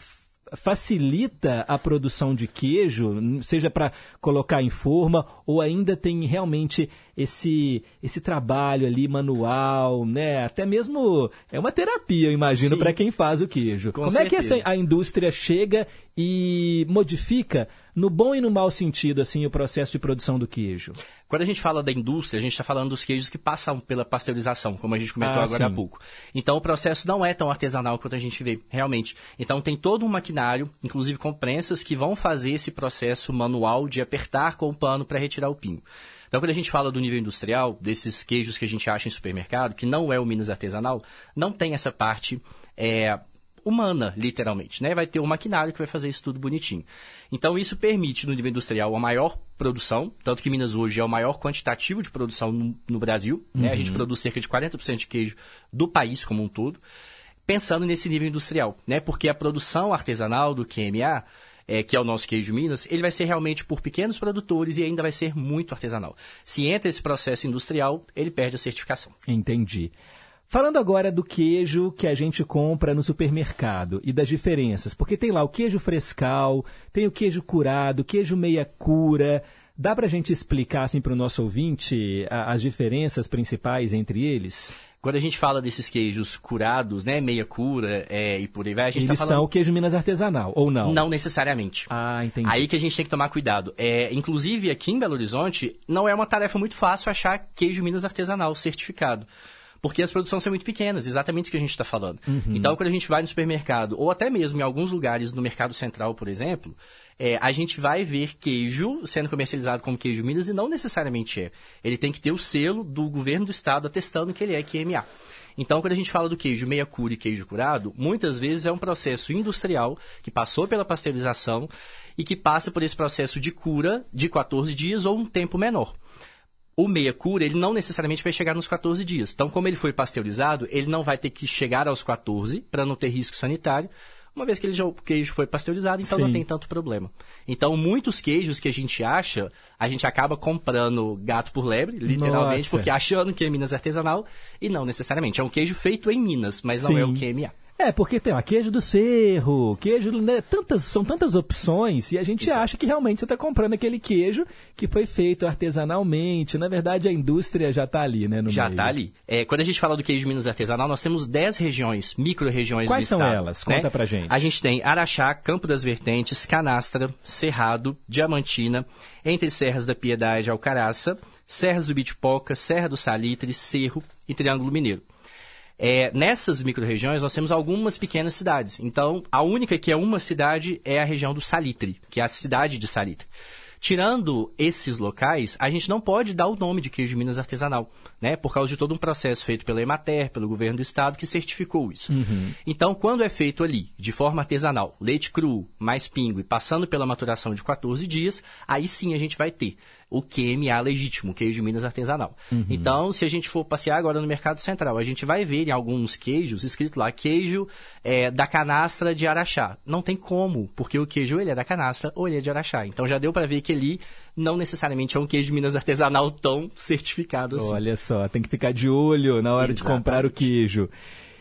facilita a produção de queijo, seja para colocar em forma ou ainda tem realmente esse esse trabalho ali manual, né? Até mesmo é uma terapia, eu imagino, para quem faz o queijo. Com Como certeza. é que essa, a indústria chega e modifica no bom e no mau sentido assim o processo de produção do queijo? Quando a gente fala da indústria, a gente está falando dos queijos que passam pela pasteurização, como a gente comentou ah, agora sim. há pouco. Então o processo não é tão artesanal quanto a gente vê, realmente. Então tem todo um maquinário, inclusive com prensas, que vão fazer esse processo manual de apertar com o pano para retirar o pinho. Então, quando a gente fala do nível industrial, desses queijos que a gente acha em supermercado, que não é o Minas artesanal, não tem essa parte é, humana, literalmente, né? Vai ter um maquinário que vai fazer isso tudo bonitinho. Então, isso permite, no nível industrial, a maior produção, tanto que Minas hoje é o maior quantitativo de produção no, no Brasil, uhum. né? A gente uhum. produz cerca de 40% de queijo do país como um todo, pensando nesse nível industrial, né? Porque a produção artesanal do QMA, é, que é o nosso queijo Minas, ele vai ser realmente por pequenos produtores e ainda vai ser muito artesanal. Se entra esse processo industrial, ele perde a certificação. Entendi. Falando agora do queijo que a gente compra no supermercado e das diferenças, porque tem lá o queijo frescal, tem o queijo curado, queijo meia cura. Dá para a gente explicar assim para o nosso ouvinte as diferenças principais entre eles? Quando a gente fala desses queijos curados, né, meia cura é, e por aí vai, a gente tá Eles tá falando... são o queijo Minas artesanal, ou não? Não necessariamente. Ah, entendi. Aí que a gente tem que tomar cuidado. É, inclusive, aqui em Belo Horizonte, não é uma tarefa muito fácil achar queijo Minas artesanal certificado porque as produções são muito pequenas, exatamente o que a gente está falando. Uhum. Então, quando a gente vai no supermercado, ou até mesmo em alguns lugares no mercado central, por exemplo, é, a gente vai ver queijo sendo comercializado como queijo Minas e não necessariamente é. Ele tem que ter o selo do governo do estado atestando que ele é QMA. Então, quando a gente fala do queijo meia cura e queijo curado, muitas vezes é um processo industrial que passou pela pasteurização e que passa por esse processo de cura de 14 dias ou um tempo menor o meia cura, ele não necessariamente vai chegar nos 14 dias. Então, como ele foi pasteurizado, ele não vai ter que chegar aos 14 para não ter risco sanitário, uma vez que ele já, o queijo foi pasteurizado, então Sim. não tem tanto problema. Então, muitos queijos que a gente acha, a gente acaba comprando gato por lebre, literalmente, Nossa. porque achando que é Minas artesanal, e não necessariamente. É um queijo feito em Minas, mas Sim. não é o QMA. É, porque tem ó, queijo do cerro, queijo, né, tantas, são tantas opções e a gente Exato. acha que realmente você está comprando aquele queijo que foi feito artesanalmente. Na verdade, a indústria já está ali, né? já está ali. É, quando a gente fala do queijo de Minas artesanal, nós temos 10 regiões, micro-regiões Quais são estado, elas? Né? Conta pra gente. A gente tem Araxá, Campo das Vertentes, Canastra, Cerrado, Diamantina, entre Serras da Piedade e Alcaraça, Serras do Bitipoca, Serra do Salitre, Cerro e Triângulo Mineiro. É, nessas micro-regiões, nós temos algumas pequenas cidades. Então, a única que é uma cidade é a região do Salitre, que é a cidade de Salitre. Tirando esses locais, a gente não pode dar o nome de queijo de Minas artesanal, né? Por causa de todo um processo feito pela Emater, pelo governo do estado, que certificou isso. Uhum. Então, quando é feito ali, de forma artesanal, leite cru, mais pingo e passando pela maturação de 14 dias, aí sim a gente vai ter o QMA legítimo, queijo de Minas artesanal. Uhum. Então, se a gente for passear agora no mercado central, a gente vai ver em alguns queijos escrito lá queijo é, da canastra de Araxá. Não tem como, porque o queijo ele é da canastra ou ele é de Araxá. Então já deu para ver que ali não necessariamente é um queijo de Minas artesanal tão certificado assim. Olha só, tem que ficar de olho na hora Exatamente. de comprar o queijo.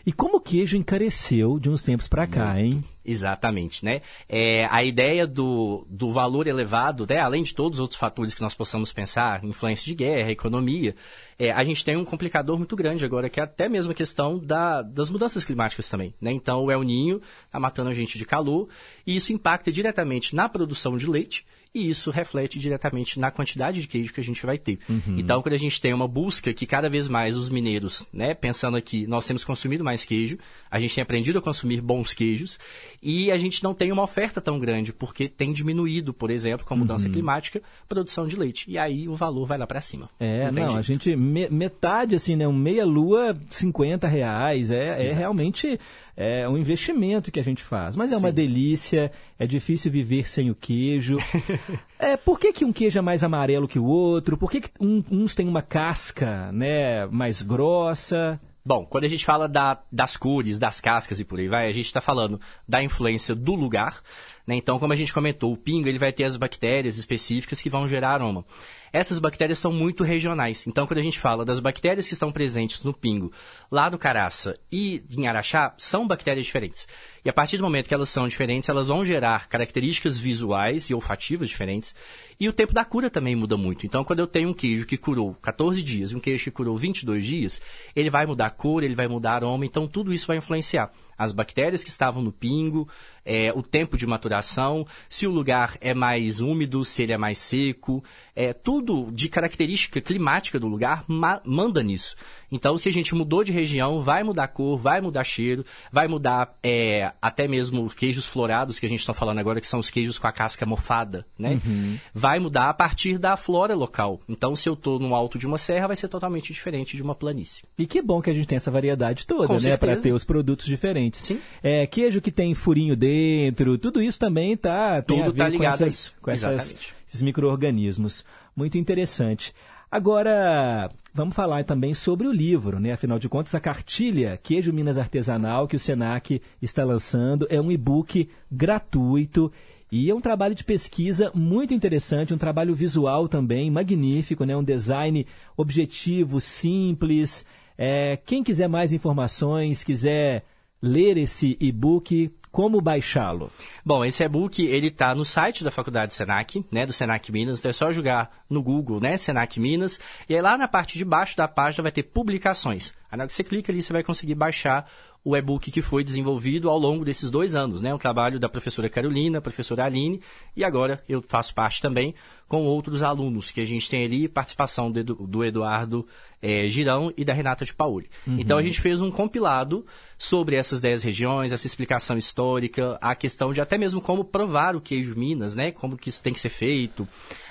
E como o queijo encareceu de uns tempos para cá, hein? Exatamente, né? É, a ideia do, do valor elevado, né, além de todos os outros fatores que nós possamos pensar, influência de guerra, economia, é, a gente tem um complicador muito grande agora, que é até mesmo a questão da, das mudanças climáticas também, né? Então, o El Ninho está matando a gente de calor, e isso impacta diretamente na produção de leite, e isso reflete diretamente na quantidade de queijo que a gente vai ter. Uhum. Então, quando a gente tem uma busca que cada vez mais os mineiros, né, pensando aqui, nós temos consumido mais queijo, a gente tem aprendido a consumir bons queijos, e a gente não tem uma oferta tão grande, porque tem diminuído, por exemplo, com a mudança uhum. climática, a produção de leite. E aí o valor vai lá para cima. É, não, não a gente, me, metade, assim, né, um meia lua, 50 reais, é, é realmente é um investimento que a gente faz. Mas é Sim. uma delícia, é difícil viver sem o queijo. (laughs) (laughs) é, por que, que um queijo é mais amarelo que o outro? Por que, que um, uns têm uma casca né, mais grossa? Bom, quando a gente fala da, das cores, das cascas e por aí vai, a gente está falando da influência do lugar. Né? Então, como a gente comentou, o pingo ele vai ter as bactérias específicas que vão gerar aroma essas bactérias são muito regionais. Então, quando a gente fala das bactérias que estão presentes no pingo, lá do caraça e em araxá, são bactérias diferentes. E a partir do momento que elas são diferentes, elas vão gerar características visuais e olfativas diferentes. E o tempo da cura também muda muito. Então, quando eu tenho um queijo que curou 14 dias e um queijo que curou 22 dias, ele vai mudar a cor, ele vai mudar aroma, então tudo isso vai influenciar as bactérias que estavam no pingo, é, o tempo de maturação, se o lugar é mais úmido, se ele é mais seco, é, tudo de característica climática do lugar ma manda nisso. Então, se a gente mudou de região, vai mudar cor, vai mudar cheiro, vai mudar é, até mesmo queijos florados, que a gente está falando agora, que são os queijos com a casca mofada, né? Uhum. Vai mudar a partir da flora local. Então, se eu estou no alto de uma serra, vai ser totalmente diferente de uma planície. E que bom que a gente tem essa variedade toda, com né? Para ter os produtos diferentes. Sim. É, queijo que tem furinho dentro, tudo isso também tá, tem tudo a ver tá ligado com, essas, com essas, esses micro-organismos. Muito interessante. Agora, vamos falar também sobre o livro, né? Afinal de contas, a cartilha Queijo Minas Artesanal que o Senac está lançando é um e-book gratuito e é um trabalho de pesquisa muito interessante, um trabalho visual também magnífico, né? Um design objetivo, simples. É, quem quiser mais informações, quiser ler esse e-book, como baixá-lo? Bom, esse e-book ele está no site da Faculdade Senac, né, do Senac Minas. Então é só jogar no Google, né, Senac Minas. E aí lá na parte de baixo da página vai ter publicações. Aí na hora que você clica ali, você vai conseguir baixar o e-book que foi desenvolvido ao longo desses dois anos, né? Um trabalho da professora Carolina, professora Aline, e agora eu faço parte também com outros alunos que a gente tem ali, participação do, do Eduardo é, Girão e da Renata de Paoli. Uhum. Então a gente fez um compilado sobre essas dez regiões, essa explicação histórica, a questão de até mesmo como provar o queijo Minas, né? Como que isso tem que ser feito,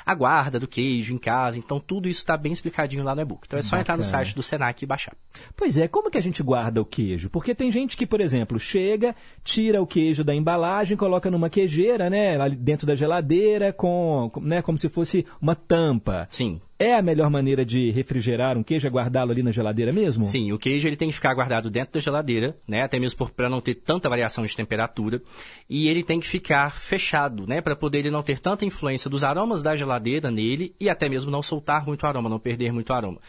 a guarda do queijo em casa. Então tudo isso está bem explicadinho lá no e-book. Então é só Bacana. entrar no site do Senac e baixar. Pois é, como que a gente guarda o queijo? Porque tem gente que, por exemplo, chega, tira o queijo da embalagem, coloca numa queijeira, né? Lá dentro da geladeira, com, né, como se fosse uma tampa. Sim. É a melhor maneira de refrigerar um queijo é guardá-lo ali na geladeira mesmo? Sim, o queijo ele tem que ficar guardado dentro da geladeira, né? Até mesmo para não ter tanta variação de temperatura. E ele tem que ficar fechado, né? Para poder ele não ter tanta influência dos aromas da geladeira nele e até mesmo não soltar muito aroma, não perder muito aroma.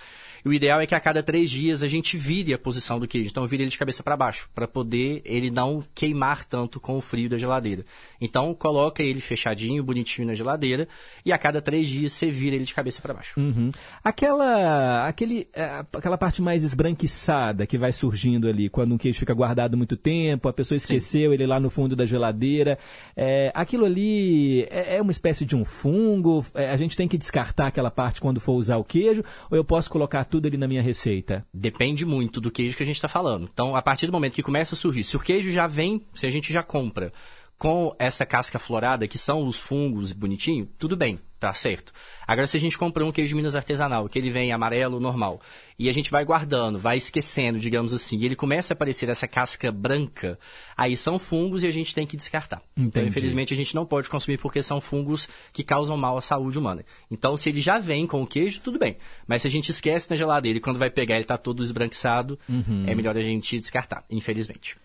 E o ideal é que a cada três dias a gente vire a posição do queijo. Então, vire ele de cabeça para baixo, para poder ele não queimar tanto com o frio da geladeira. Então, coloca ele fechadinho, bonitinho na geladeira, e a cada três dias você vira ele de cabeça para baixo. Uhum. Aquela, aquele, é, aquela parte mais esbranquiçada que vai surgindo ali, quando um queijo fica guardado muito tempo, a pessoa esqueceu Sim. ele lá no fundo da geladeira. É, aquilo ali é, é, uma espécie de um fungo? É, a gente tem que descartar aquela parte quando for usar o queijo? Ou eu posso colocar tudo ali na minha receita? Depende muito do queijo que a gente está falando. Então, a partir do momento que começa a surgir, se o queijo já vem, se a gente já compra com essa casca florada, que são os fungos bonitinho, tudo bem, tá certo. Agora, se a gente compra um queijo de Minas artesanal, que ele vem amarelo, normal, e a gente vai guardando, vai esquecendo, digamos assim, e ele começa a aparecer essa casca branca, aí são fungos e a gente tem que descartar. Então, Entendi. Então, infelizmente, a gente não pode consumir porque são fungos que causam mal à saúde humana. Então, se ele já vem com o queijo, tudo bem. Mas se a gente esquece na geladeira e quando vai pegar ele está todo esbranquiçado, uhum. é melhor a gente descartar, infelizmente.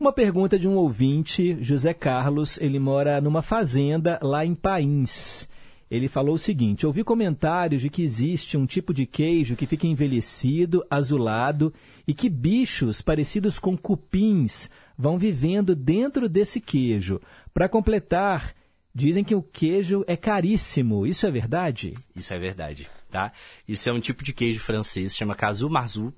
Uma pergunta de um ouvinte, José Carlos, ele mora numa fazenda lá em Pains. Ele falou o seguinte: ouvi comentários de que existe um tipo de queijo que fica envelhecido, azulado e que bichos parecidos com cupins vão vivendo dentro desse queijo. Para completar, dizem que o queijo é caríssimo. Isso é verdade? Isso é verdade, tá? Isso é um tipo de queijo francês, chama Casu Marzu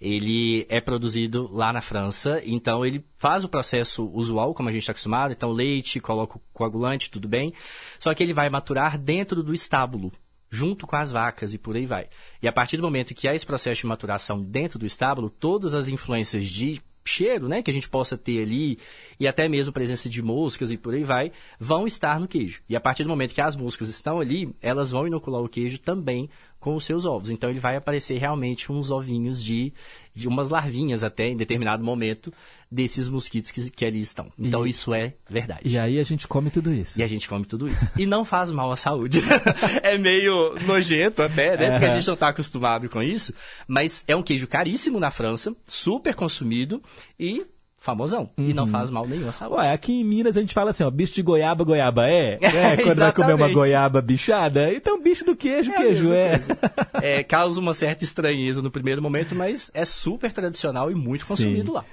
ele é produzido lá na França, então ele faz o processo usual, como a gente está acostumado, então leite, coloca o coagulante, tudo bem, só que ele vai maturar dentro do estábulo, junto com as vacas e por aí vai. E a partir do momento que há esse processo de maturação dentro do estábulo, todas as influências de cheiro, né, que a gente possa ter ali, e até mesmo presença de moscas e por aí vai, vão estar no queijo. E a partir do momento que as moscas estão ali, elas vão inocular o queijo também com os seus ovos. Então ele vai aparecer realmente uns ovinhos de, de umas larvinhas até em determinado momento desses mosquitos que, que ali estão. Então e, isso é verdade. E aí a gente come tudo isso. E a gente come tudo isso. e não faz mal à saúde. (laughs) é meio nojento até, né? Porque a gente não está acostumado com isso. Mas é um queijo caríssimo na França, super consumido e famosão. Uhum. E não uhum. faz mal nenhum à saúde. Ué, aqui em Minas a gente fala assim, ó, bicho de goiaba, goiaba é. (laughs) é quando vai comer uma goiaba bichada. Então, bicho do queijo, é queijo é. (laughs) é. Causa uma certa estranheza no primeiro momento, mas é super tradicional e muito consumido Sim. lá.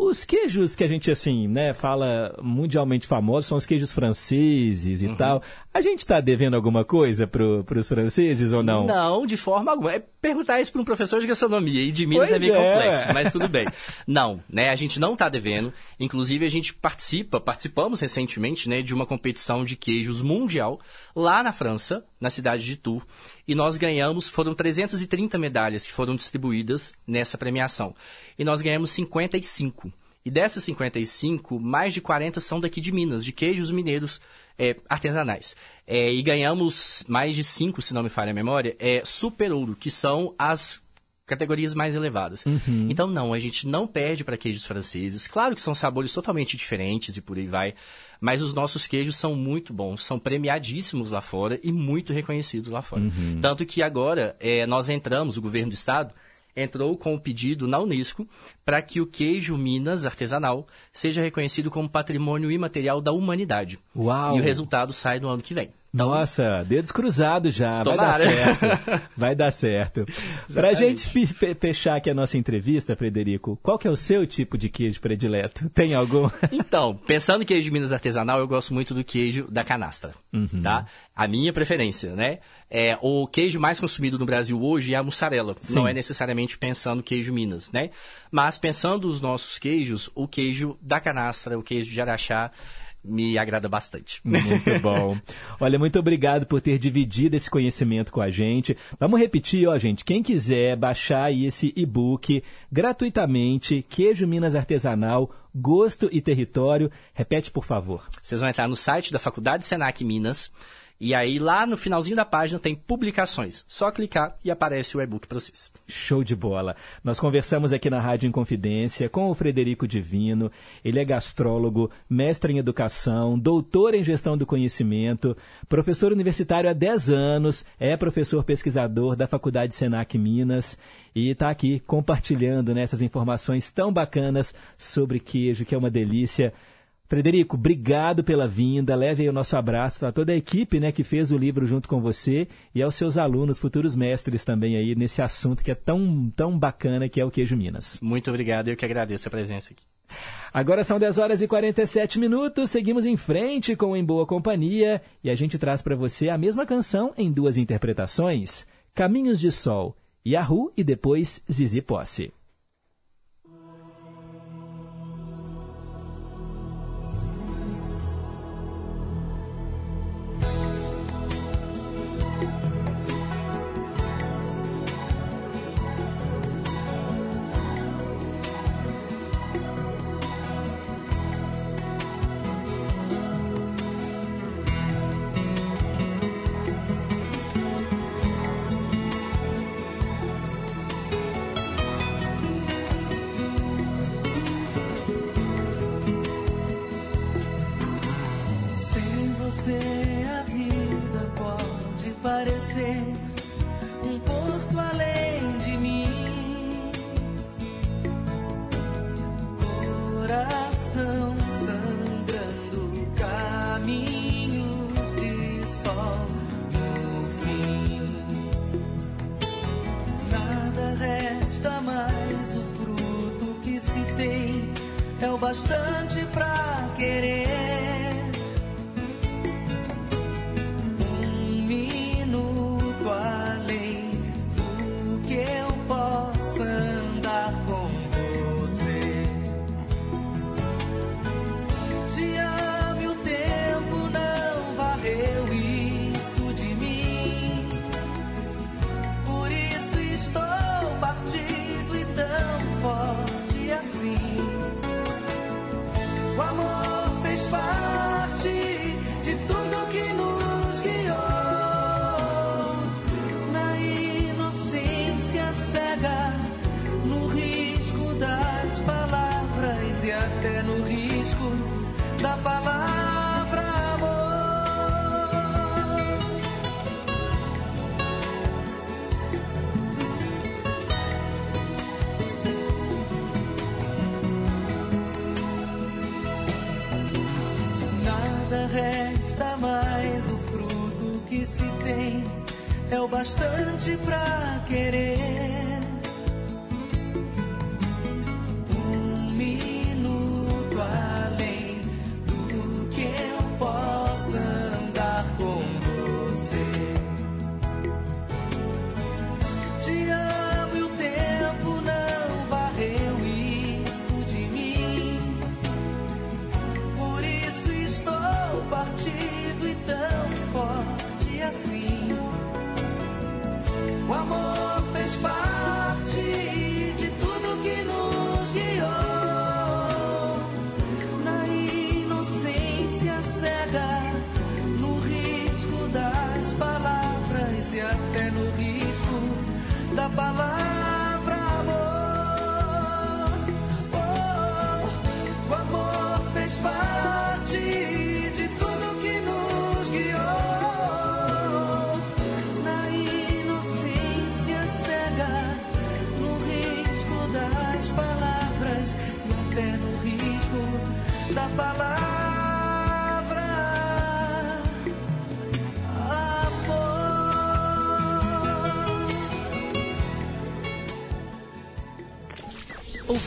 Os queijos que a gente, assim, né, fala mundialmente famosos são os queijos franceses e uhum. tal. A gente está devendo alguma coisa para os franceses ou não? Não, de forma alguma. É perguntar isso para um professor de gastronomia e de Minas é pois é meio é. complexo, mas tudo bem. Não, né, a gente não está devendo. Inclusive, a gente participa, participamos recentemente, né, de uma competição de queijos mundial lá na França, na cidade de Tours e nós ganhamos, foram 330 medalhas que foram distribuídas nessa premiação. E nós ganhamos 55. E dessas 55, mais de 40 são daqui de Minas, de queijos mineiros é, artesanais. É, e ganhamos mais de 5, se não me falha a memória, é, super ouro, que são as categorias mais elevadas. Uhum. Então, não, a gente não perde para queijos franceses. Claro que são sabores totalmente diferentes e por aí vai. Mas os nossos queijos são muito bons, são premiadíssimos lá fora e muito reconhecidos lá fora. Uhum. Tanto que agora é, nós entramos, o governo do estado entrou com o pedido na Unesco para que o queijo Minas artesanal seja reconhecido como patrimônio imaterial da humanidade. Uau. E o resultado sai no ano que vem. Nossa, dedos cruzados já. Vai dar certo. (laughs) Vai dar certo. Para a gente fechar aqui a nossa entrevista, Frederico, qual que é o seu tipo de queijo predileto? (laughs) Tem algum? Então, pensando em queijo de Minas artesanal, eu gosto muito do queijo da canastra, uhum. tá? A minha preferência, né? É, o queijo mais consumido no Brasil hoje é a mussarela. Sim. Não é necessariamente pensando queijo Minas, né? Mas pensando os nossos queijos, o queijo da canastra, o queijo de araxá, me agrada bastante. (laughs) Muito bom. Olha, muito obrigado por ter dividido esse conhecimento com a gente. Vamos repetir, ó, gente. Quem quiser baixar aí esse e-book gratuitamente, Queijo Minas Artesanal, Gosto e Território, repete, por favor. Vocês vão entrar no site da Faculdade Senac Minas e aí lá no finalzinho da página tem publicações. Só clicar e aparece o e-book para vocês. Show de bola. Nós conversamos aqui na Rádio Inconfidência com o Frederico Divino. Ele é gastrólogo, mestre em educação, doutor em gestão do conhecimento, professor universitário há 10 anos, é professor pesquisador da Faculdade Senac Minas e está aqui compartilhando né, essas informações tão bacanas sobre queijo, que é uma delícia. Frederico, obrigado pela vinda. Leve aí o nosso abraço a toda a equipe né, que fez o livro junto com você e aos seus alunos, futuros mestres também aí nesse assunto que é tão, tão bacana que é o queijo Minas. Muito obrigado, eu que agradeço a presença aqui. Agora são 10 horas e 47 minutos, seguimos em frente com Em Boa Companhia e a gente traz para você a mesma canção em duas interpretações: Caminhos de Sol, Yahoo e depois Zizi Posse. forte pra querer.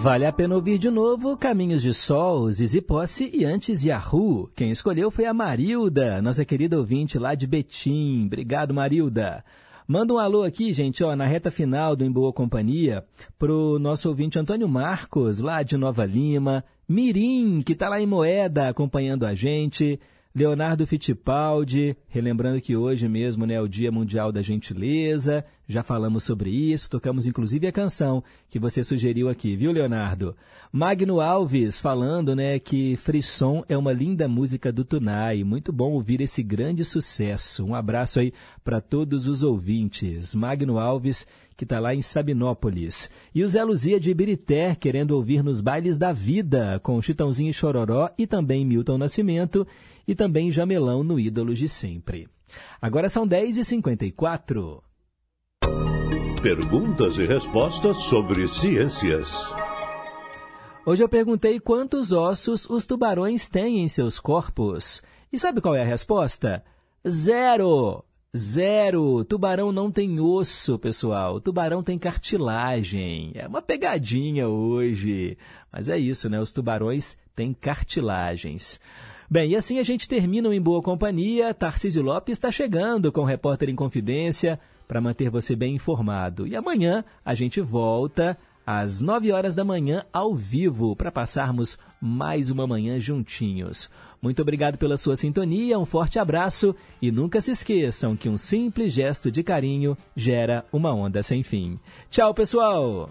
Vale a pena ouvir de novo Caminhos de Sol, Zizi Posse e antes Yahoo. Quem escolheu foi a Marilda, nossa querida ouvinte lá de Betim. Obrigado, Marilda. Manda um alô aqui, gente, ó, na reta final do Em Boa Companhia, pro nosso ouvinte Antônio Marcos, lá de Nova Lima, Mirim, que tá lá em Moeda acompanhando a gente, Leonardo Fittipaldi, relembrando que hoje mesmo né, é o Dia Mundial da Gentileza, já falamos sobre isso, tocamos inclusive a canção que você sugeriu aqui, viu, Leonardo? Magno Alves falando né, que Frisson é uma linda música do Tunai, muito bom ouvir esse grande sucesso. Um abraço aí para todos os ouvintes. Magno Alves, que está lá em Sabinópolis. E o Zé Luzia de Ibirité, querendo ouvir nos bailes da vida, com Chitãozinho e Chororó e também Milton Nascimento e também Jamelão no Ídolos de Sempre. Agora são 10h54. Perguntas e respostas sobre ciências. Hoje eu perguntei quantos ossos os tubarões têm em seus corpos. E sabe qual é a resposta? Zero! Zero! Tubarão não tem osso, pessoal. Tubarão tem cartilagem. É uma pegadinha hoje. Mas é isso, né? Os tubarões têm cartilagens. Bem, e assim a gente termina o Em Boa Companhia. Tarcísio Lopes está chegando com o Repórter em Confidência para manter você bem informado. E amanhã a gente volta às 9 horas da manhã ao vivo para passarmos mais uma manhã juntinhos. Muito obrigado pela sua sintonia, um forte abraço e nunca se esqueçam que um simples gesto de carinho gera uma onda sem fim. Tchau, pessoal!